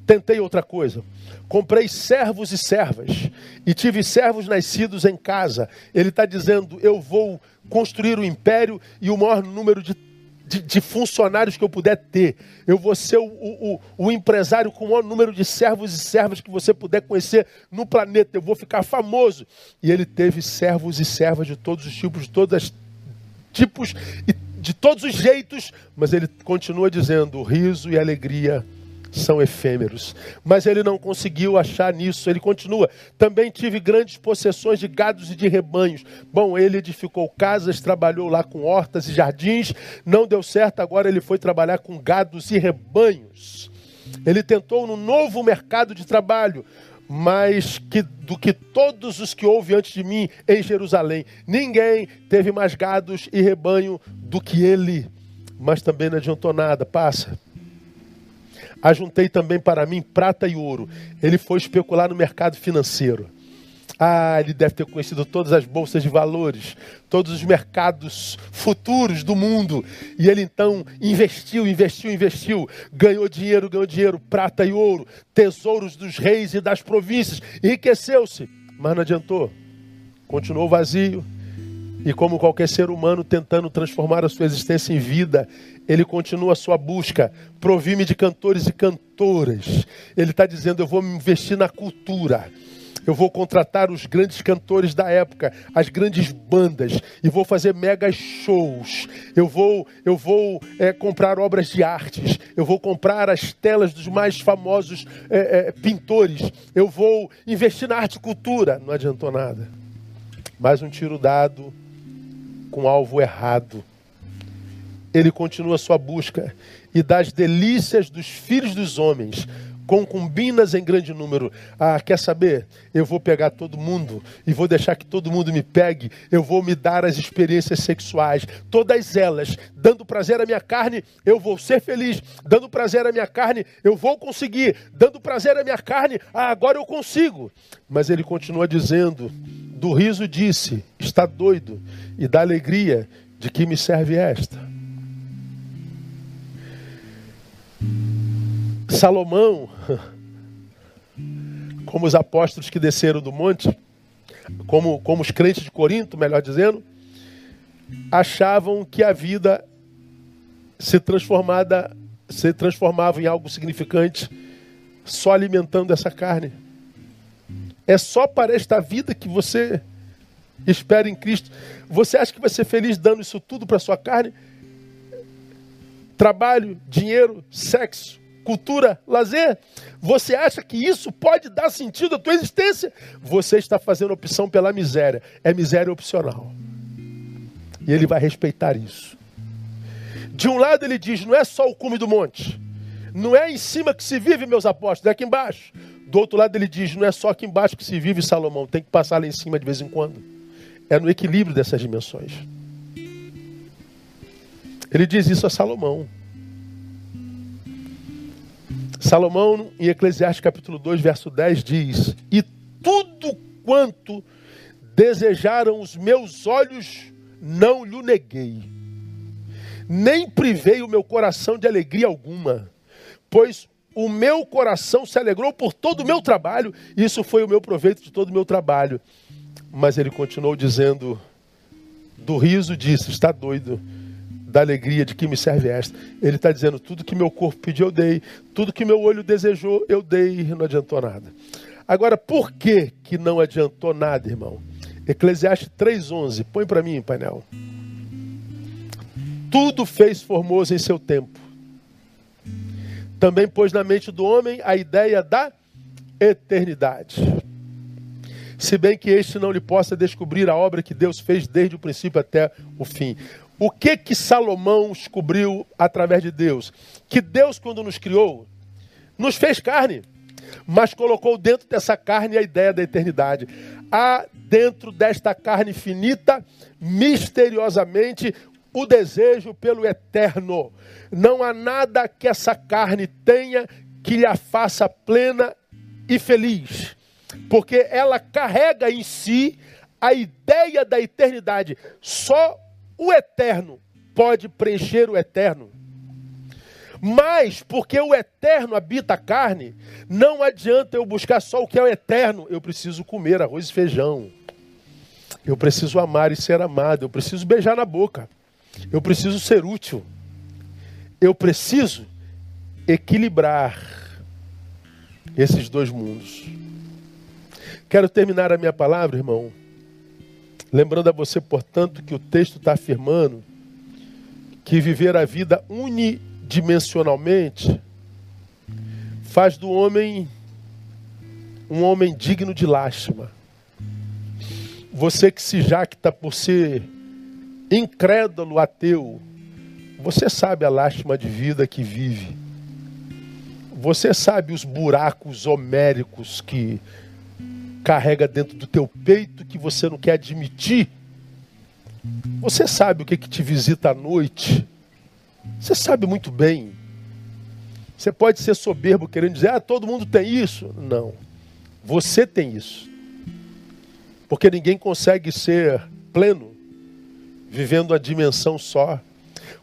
Speaker 1: Tentei outra coisa. Comprei servos e servas. E tive servos nascidos em casa. Ele está dizendo: eu vou construir o império e o maior número de de, de, funcionários que eu puder ter. Eu vou ser o, o, o, empresário com o maior número de servos e servas que você puder conhecer no planeta. Eu vou ficar famoso. E ele teve servos e servas de todos os tipos, de todos os tipos e de todos os jeitos, mas ele continua dizendo: riso e alegria são efêmeros. Mas ele não conseguiu achar nisso. Ele continua. Também tive grandes possessões de gados e de rebanhos. Bom, ele edificou casas, trabalhou lá com hortas e jardins. Não deu certo, agora ele foi trabalhar com gados e rebanhos. Ele tentou no novo mercado de trabalho, mas que, do que todos os que houve antes de mim em Jerusalém. Ninguém teve mais gados e rebanho do que ele. Mas também não adiantou nada. Passa. Ajuntei também para mim prata e ouro. Ele foi especular no mercado financeiro. Ah, ele deve ter conhecido todas as bolsas de valores, todos os mercados futuros do mundo. E ele então investiu, investiu, investiu, ganhou dinheiro, ganhou dinheiro, prata e ouro, tesouros dos reis e das províncias, enriqueceu-se, mas não adiantou. Continuou vazio. E como qualquer ser humano tentando transformar a sua existência em vida, ele continua a sua busca. Provime de cantores e cantoras. Ele está dizendo: Eu vou me investir na cultura. Eu vou contratar os grandes cantores da época, as grandes bandas, e vou fazer mega shows. Eu vou, eu vou é, comprar obras de artes. Eu vou comprar as telas dos mais famosos é, é, pintores. Eu vou investir na arte e cultura. Não adiantou nada. Mais um tiro dado com alvo errado. Ele continua sua busca e das delícias dos filhos dos homens concubinas em grande número. Ah, quer saber? Eu vou pegar todo mundo e vou deixar que todo mundo me pegue. Eu vou me dar as experiências sexuais, todas elas, dando prazer à minha carne, eu vou ser feliz. Dando prazer à minha carne, eu vou conseguir. Dando prazer à minha carne, ah, agora eu consigo. Mas ele continua dizendo: do riso disse, está doido, e da alegria, de que me serve esta? Salomão, como os apóstolos que desceram do monte, como, como os crentes de Corinto, melhor dizendo, achavam que a vida se transformada se transformava em algo significante só alimentando essa carne. É só para esta vida que você espera em Cristo. Você acha que vai ser feliz dando isso tudo para sua carne? Trabalho, dinheiro, sexo, cultura, lazer. Você acha que isso pode dar sentido à tua existência? Você está fazendo opção pela miséria. É miséria opcional. E ele vai respeitar isso. De um lado ele diz, não é só o cume do monte. Não é em cima que se vive, meus apóstolos, é aqui embaixo. Do outro lado ele diz, não é só aqui embaixo que se vive, Salomão, tem que passar lá em cima de vez em quando. É no equilíbrio dessas dimensões. Ele diz isso a Salomão. Salomão, em Eclesiastes capítulo 2, verso 10, diz: E tudo quanto desejaram os meus olhos, não lhe neguei, nem privei o meu coração de alegria alguma, pois o meu coração se alegrou por todo o meu trabalho, e isso foi o meu proveito de todo o meu trabalho. Mas ele continuou dizendo: Do riso disse, está doido da alegria de que me serve esta. Ele está dizendo: tudo que meu corpo pediu, eu dei. Tudo que meu olho desejou, eu dei. Não adiantou nada. Agora, por que, que não adiantou nada, irmão? Eclesiastes 3,11. Põe para mim, painel. Tudo fez formoso em seu tempo. Também pôs na mente do homem a ideia da eternidade. Se bem que este não lhe possa descobrir a obra que Deus fez desde o princípio até o fim. O que que Salomão descobriu através de Deus? Que Deus, quando nos criou, nos fez carne, mas colocou dentro dessa carne a ideia da eternidade. Há dentro desta carne finita, misteriosamente, o desejo pelo eterno. Não há nada que essa carne tenha que lhe a faça plena e feliz, porque ela carrega em si a ideia da eternidade. Só o eterno pode preencher o eterno. Mas, porque o eterno habita a carne, não adianta eu buscar só o que é o eterno. Eu preciso comer arroz e feijão. Eu preciso amar e ser amado. Eu preciso beijar na boca. Eu preciso ser útil. Eu preciso equilibrar esses dois mundos. Quero terminar a minha palavra, irmão, Lembrando a você, portanto, que o texto está afirmando que viver a vida unidimensionalmente faz do homem um homem digno de lástima. Você que se jacta por ser incrédulo, ateu, você sabe a lástima de vida que vive. Você sabe os buracos homéricos que carrega dentro do teu peito que você não quer admitir. Você sabe o que, que te visita à noite. Você sabe muito bem. Você pode ser soberbo querendo dizer, ah, todo mundo tem isso. Não. Você tem isso. Porque ninguém consegue ser pleno vivendo a dimensão só.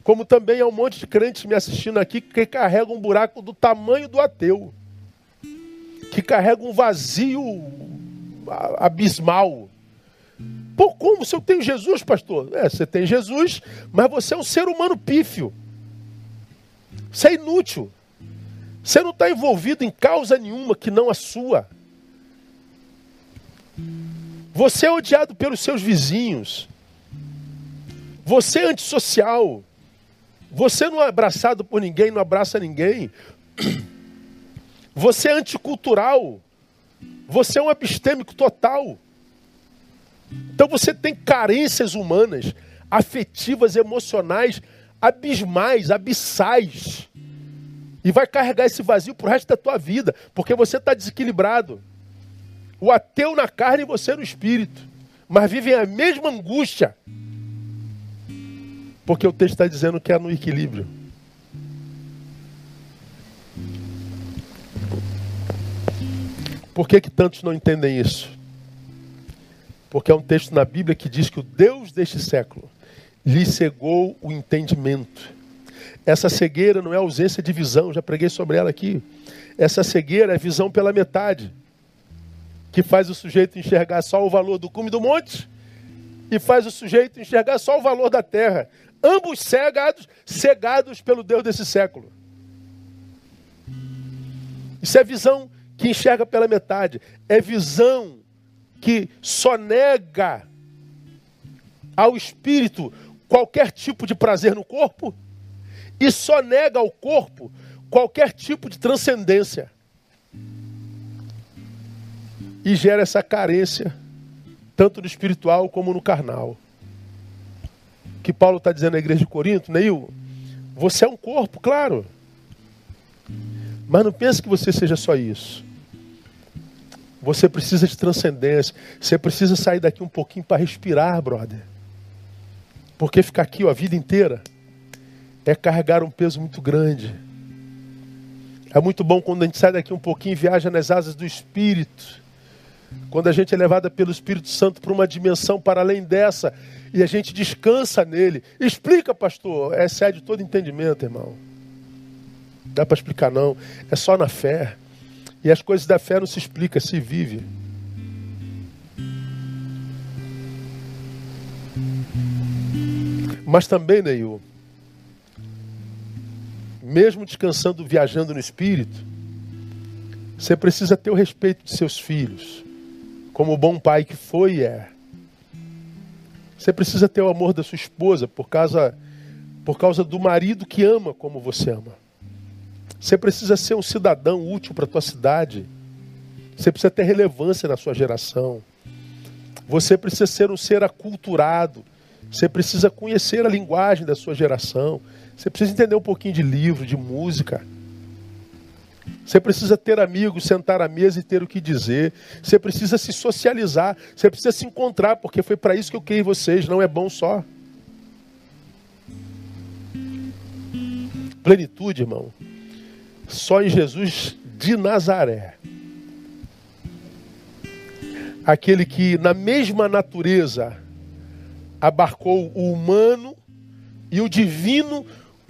Speaker 1: Como também há um monte de crentes me assistindo aqui que carregam um buraco do tamanho do ateu, que carregam um vazio abismal. Pô, como? Se eu tenho Jesus, pastor? É, você tem Jesus, mas você é um ser humano pífio. Você é inútil. Você não está envolvido em causa nenhuma que não a sua. Você é odiado pelos seus vizinhos. Você é antissocial. Você não é abraçado por ninguém, não abraça ninguém. Você é anticultural. Você é um epistêmico total. Então você tem carências humanas, afetivas, emocionais, abismais, abissais. E vai carregar esse vazio pro resto da tua vida, porque você está desequilibrado. O ateu na carne e você no espírito. Mas vivem a mesma angústia. Porque o texto está dizendo que é no equilíbrio. Por que, que tantos não entendem isso? Porque é um texto na Bíblia que diz que o Deus deste século lhe cegou o entendimento. Essa cegueira não é ausência de visão, já preguei sobre ela aqui. Essa cegueira é visão pela metade que faz o sujeito enxergar só o valor do cume do monte e faz o sujeito enxergar só o valor da terra. Ambos cegados, cegados pelo Deus desse século. Isso é visão que enxerga pela metade. É visão que só nega ao espírito qualquer tipo de prazer no corpo e só nega ao corpo qualquer tipo de transcendência e gera essa carência, tanto no espiritual como no carnal. Que Paulo está dizendo à igreja de Corinto, Neil, você é um corpo, claro. Mas não pense que você seja só isso. Você precisa de transcendência. Você precisa sair daqui um pouquinho para respirar, brother. Porque ficar aqui ó, a vida inteira é carregar um peso muito grande. É muito bom quando a gente sai daqui um pouquinho e viaja nas asas do Espírito. Quando a gente é levada pelo Espírito Santo para uma dimensão para além dessa e a gente descansa nele. Explica, pastor. Excede todo entendimento, irmão. Não dá para explicar, não. É só na fé. E as coisas da fé não se explica, se vive. Mas também, Neil, mesmo descansando, viajando no Espírito, você precisa ter o respeito de seus filhos como bom pai que foi e é. Você precisa ter o amor da sua esposa por causa, por causa do marido que ama como você ama. Você precisa ser um cidadão útil para a tua cidade. Você precisa ter relevância na sua geração. Você precisa ser um ser aculturado. Você precisa conhecer a linguagem da sua geração. Você precisa entender um pouquinho de livro, de música. Você precisa ter amigos, sentar à mesa e ter o que dizer. Você precisa se socializar. Você precisa se encontrar, porque foi para isso que eu criei vocês. Não é bom só. Plenitude, irmão. Só em Jesus de Nazaré. Aquele que, na mesma natureza, abarcou o humano e o divino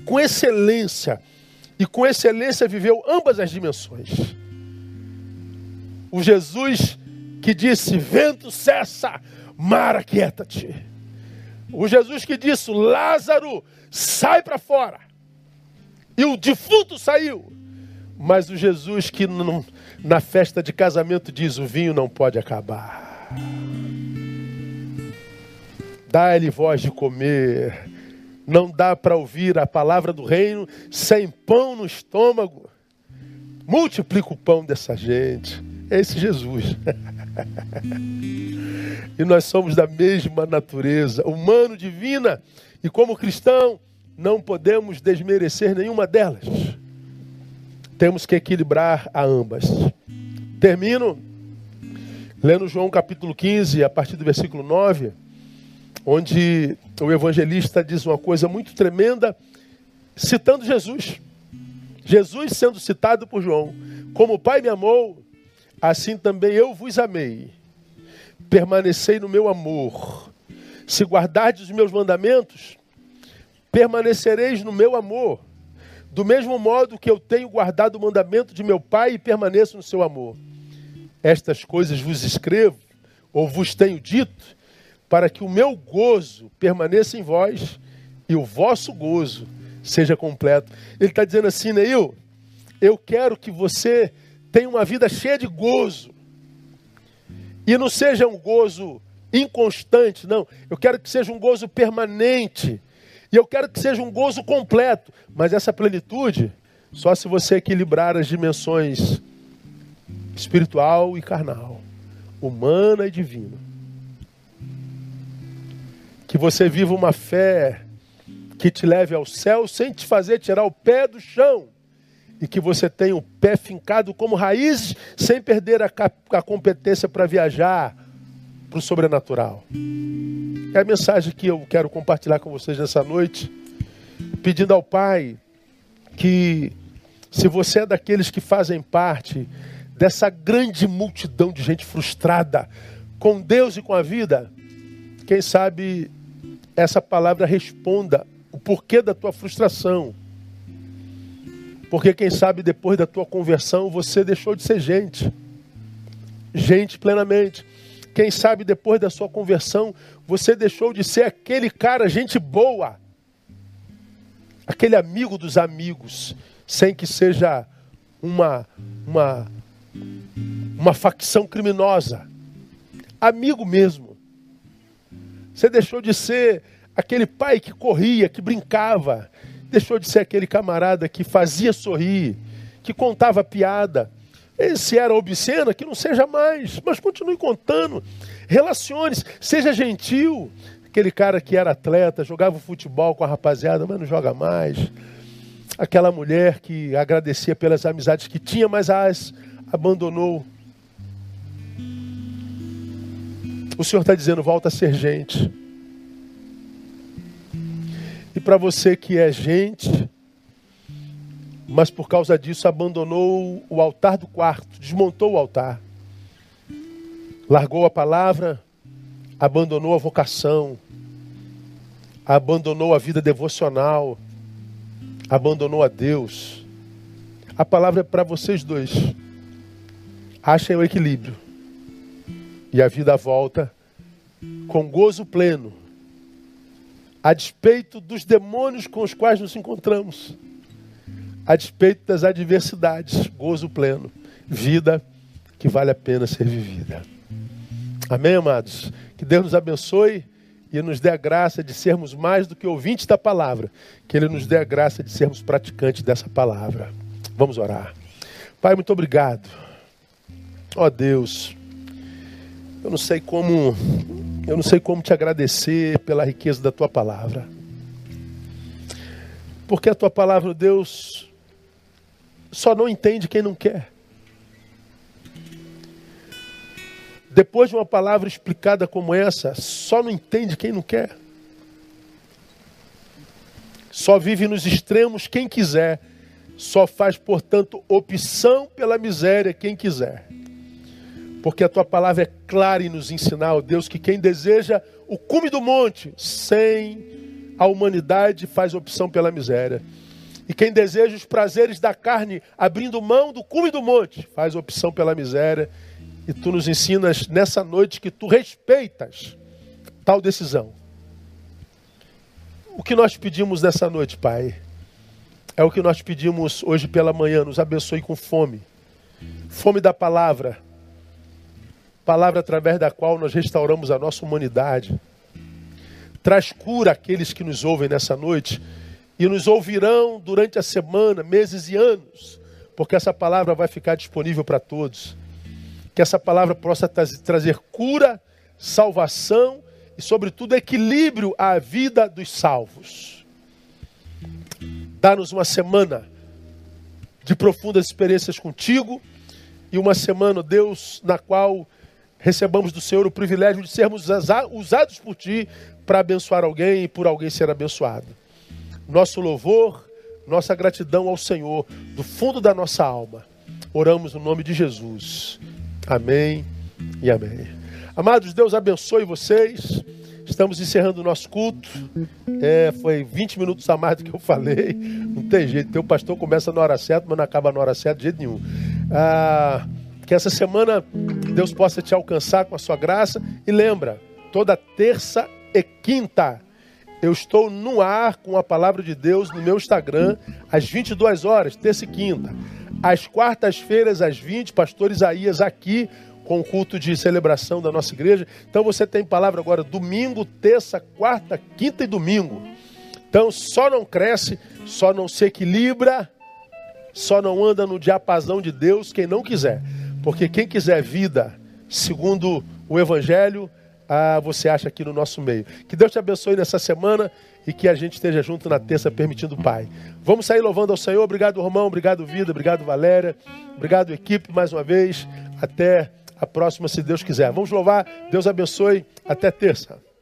Speaker 1: com excelência e com excelência viveu ambas as dimensões. O Jesus que disse: Vento cessa, mar aquieta-te. O Jesus que disse: Lázaro, sai para fora. E o defunto saiu. Mas o Jesus que na festa de casamento diz: O vinho não pode acabar. Dá-lhe voz de comer não dá para ouvir a palavra do reino sem pão no estômago. Multiplica o pão dessa gente. É esse Jesus. e nós somos da mesma natureza, humano, divina. E como cristão, não podemos desmerecer nenhuma delas. Temos que equilibrar a ambas. Termino lendo João capítulo 15, a partir do versículo 9 onde o evangelista diz uma coisa muito tremenda, citando Jesus. Jesus sendo citado por João: Como o Pai me amou, assim também eu vos amei. permanecei no meu amor. Se guardardes os meus mandamentos, permanecereis no meu amor. Do mesmo modo que eu tenho guardado o mandamento de meu Pai e permaneço no seu amor. Estas coisas vos escrevo, ou vos tenho dito, para que o meu gozo permaneça em vós e o vosso gozo seja completo. Ele está dizendo assim, Neil, eu quero que você tenha uma vida cheia de gozo. E não seja um gozo inconstante, não. Eu quero que seja um gozo permanente. E eu quero que seja um gozo completo. Mas essa plenitude, só se você equilibrar as dimensões espiritual e carnal, humana e divina. Que você viva uma fé que te leve ao céu sem te fazer tirar o pé do chão. E que você tenha o pé fincado como raízes, sem perder a, a competência para viajar para o sobrenatural. É a mensagem que eu quero compartilhar com vocês nessa noite, pedindo ao Pai que, se você é daqueles que fazem parte dessa grande multidão de gente frustrada com Deus e com a vida, quem sabe essa palavra responda o porquê da tua frustração. Porque quem sabe depois da tua conversão você deixou de ser gente. Gente plenamente. Quem sabe depois da sua conversão você deixou de ser aquele cara, gente boa. Aquele amigo dos amigos, sem que seja uma uma uma facção criminosa. Amigo mesmo. Você deixou de ser aquele pai que corria, que brincava, deixou de ser aquele camarada que fazia sorrir, que contava piada. Se era obscena, que não seja mais, mas continue contando. Relacione-se, seja gentil. Aquele cara que era atleta, jogava futebol com a rapaziada, mas não joga mais. Aquela mulher que agradecia pelas amizades que tinha, mas as abandonou. O Senhor está dizendo: volta a ser gente. E para você que é gente, mas por causa disso abandonou o altar do quarto, desmontou o altar, largou a palavra, abandonou a vocação, abandonou a vida devocional, abandonou a Deus. A palavra é para vocês dois. Achem o equilíbrio. E a vida volta com gozo pleno a despeito dos demônios com os quais nos encontramos, a despeito das adversidades, gozo pleno, vida que vale a pena ser vivida. Amém, amados? Que Deus nos abençoe e nos dê a graça de sermos mais do que ouvintes da palavra, que Ele nos dê a graça de sermos praticantes dessa palavra. Vamos orar. Pai, muito obrigado. Ó oh, Deus, eu não sei como eu não sei como te agradecer pela riqueza da tua palavra. Porque a tua palavra, Deus, só não entende quem não quer. Depois de uma palavra explicada como essa, só não entende quem não quer. Só vive nos extremos quem quiser. Só faz, portanto, opção pela miséria quem quiser. Porque a tua palavra é clara em nos ensinar, ó Deus, que quem deseja o cume do monte, sem a humanidade, faz opção pela miséria. E quem deseja os prazeres da carne, abrindo mão do cume do monte, faz opção pela miséria. E tu nos ensinas nessa noite que tu respeitas tal decisão. O que nós pedimos nessa noite, Pai, é o que nós pedimos hoje pela manhã. Nos abençoe com fome fome da palavra palavra através da qual nós restauramos a nossa humanidade. Traz cura àqueles que nos ouvem nessa noite e nos ouvirão durante a semana, meses e anos, porque essa palavra vai ficar disponível para todos. Que essa palavra possa trazer cura, salvação e, sobretudo, equilíbrio à vida dos salvos. Dá-nos uma semana de profundas experiências contigo e uma semana, Deus, na qual recebamos do Senhor o privilégio de sermos usados por Ti para abençoar alguém e por alguém ser abençoado. Nosso louvor, nossa gratidão ao Senhor, do fundo da nossa alma. Oramos no nome de Jesus. Amém e amém. Amados, Deus abençoe vocês. Estamos encerrando o nosso culto. É, foi 20 minutos a mais do que eu falei. Não tem jeito. Teu pastor começa na hora certa, mas não acaba na hora certa de jeito nenhum. Ah, que essa semana Deus possa te alcançar com a sua graça. E lembra, toda terça e quinta eu estou no ar com a palavra de Deus no meu Instagram, às 22 horas, terça e quinta. Às quartas-feiras, às 20, pastor Isaías aqui com o culto de celebração da nossa igreja. Então você tem palavra agora domingo, terça, quarta, quinta e domingo. Então só não cresce, só não se equilibra, só não anda no diapasão de Deus quem não quiser. Porque quem quiser vida, segundo o Evangelho, ah, você acha aqui no nosso meio. Que Deus te abençoe nessa semana e que a gente esteja junto na terça, permitindo o Pai. Vamos sair louvando ao Senhor. Obrigado, Romão. Obrigado, Vida. Obrigado, Valéria. Obrigado, equipe, mais uma vez. Até a próxima, se Deus quiser. Vamos louvar. Deus abençoe. Até terça.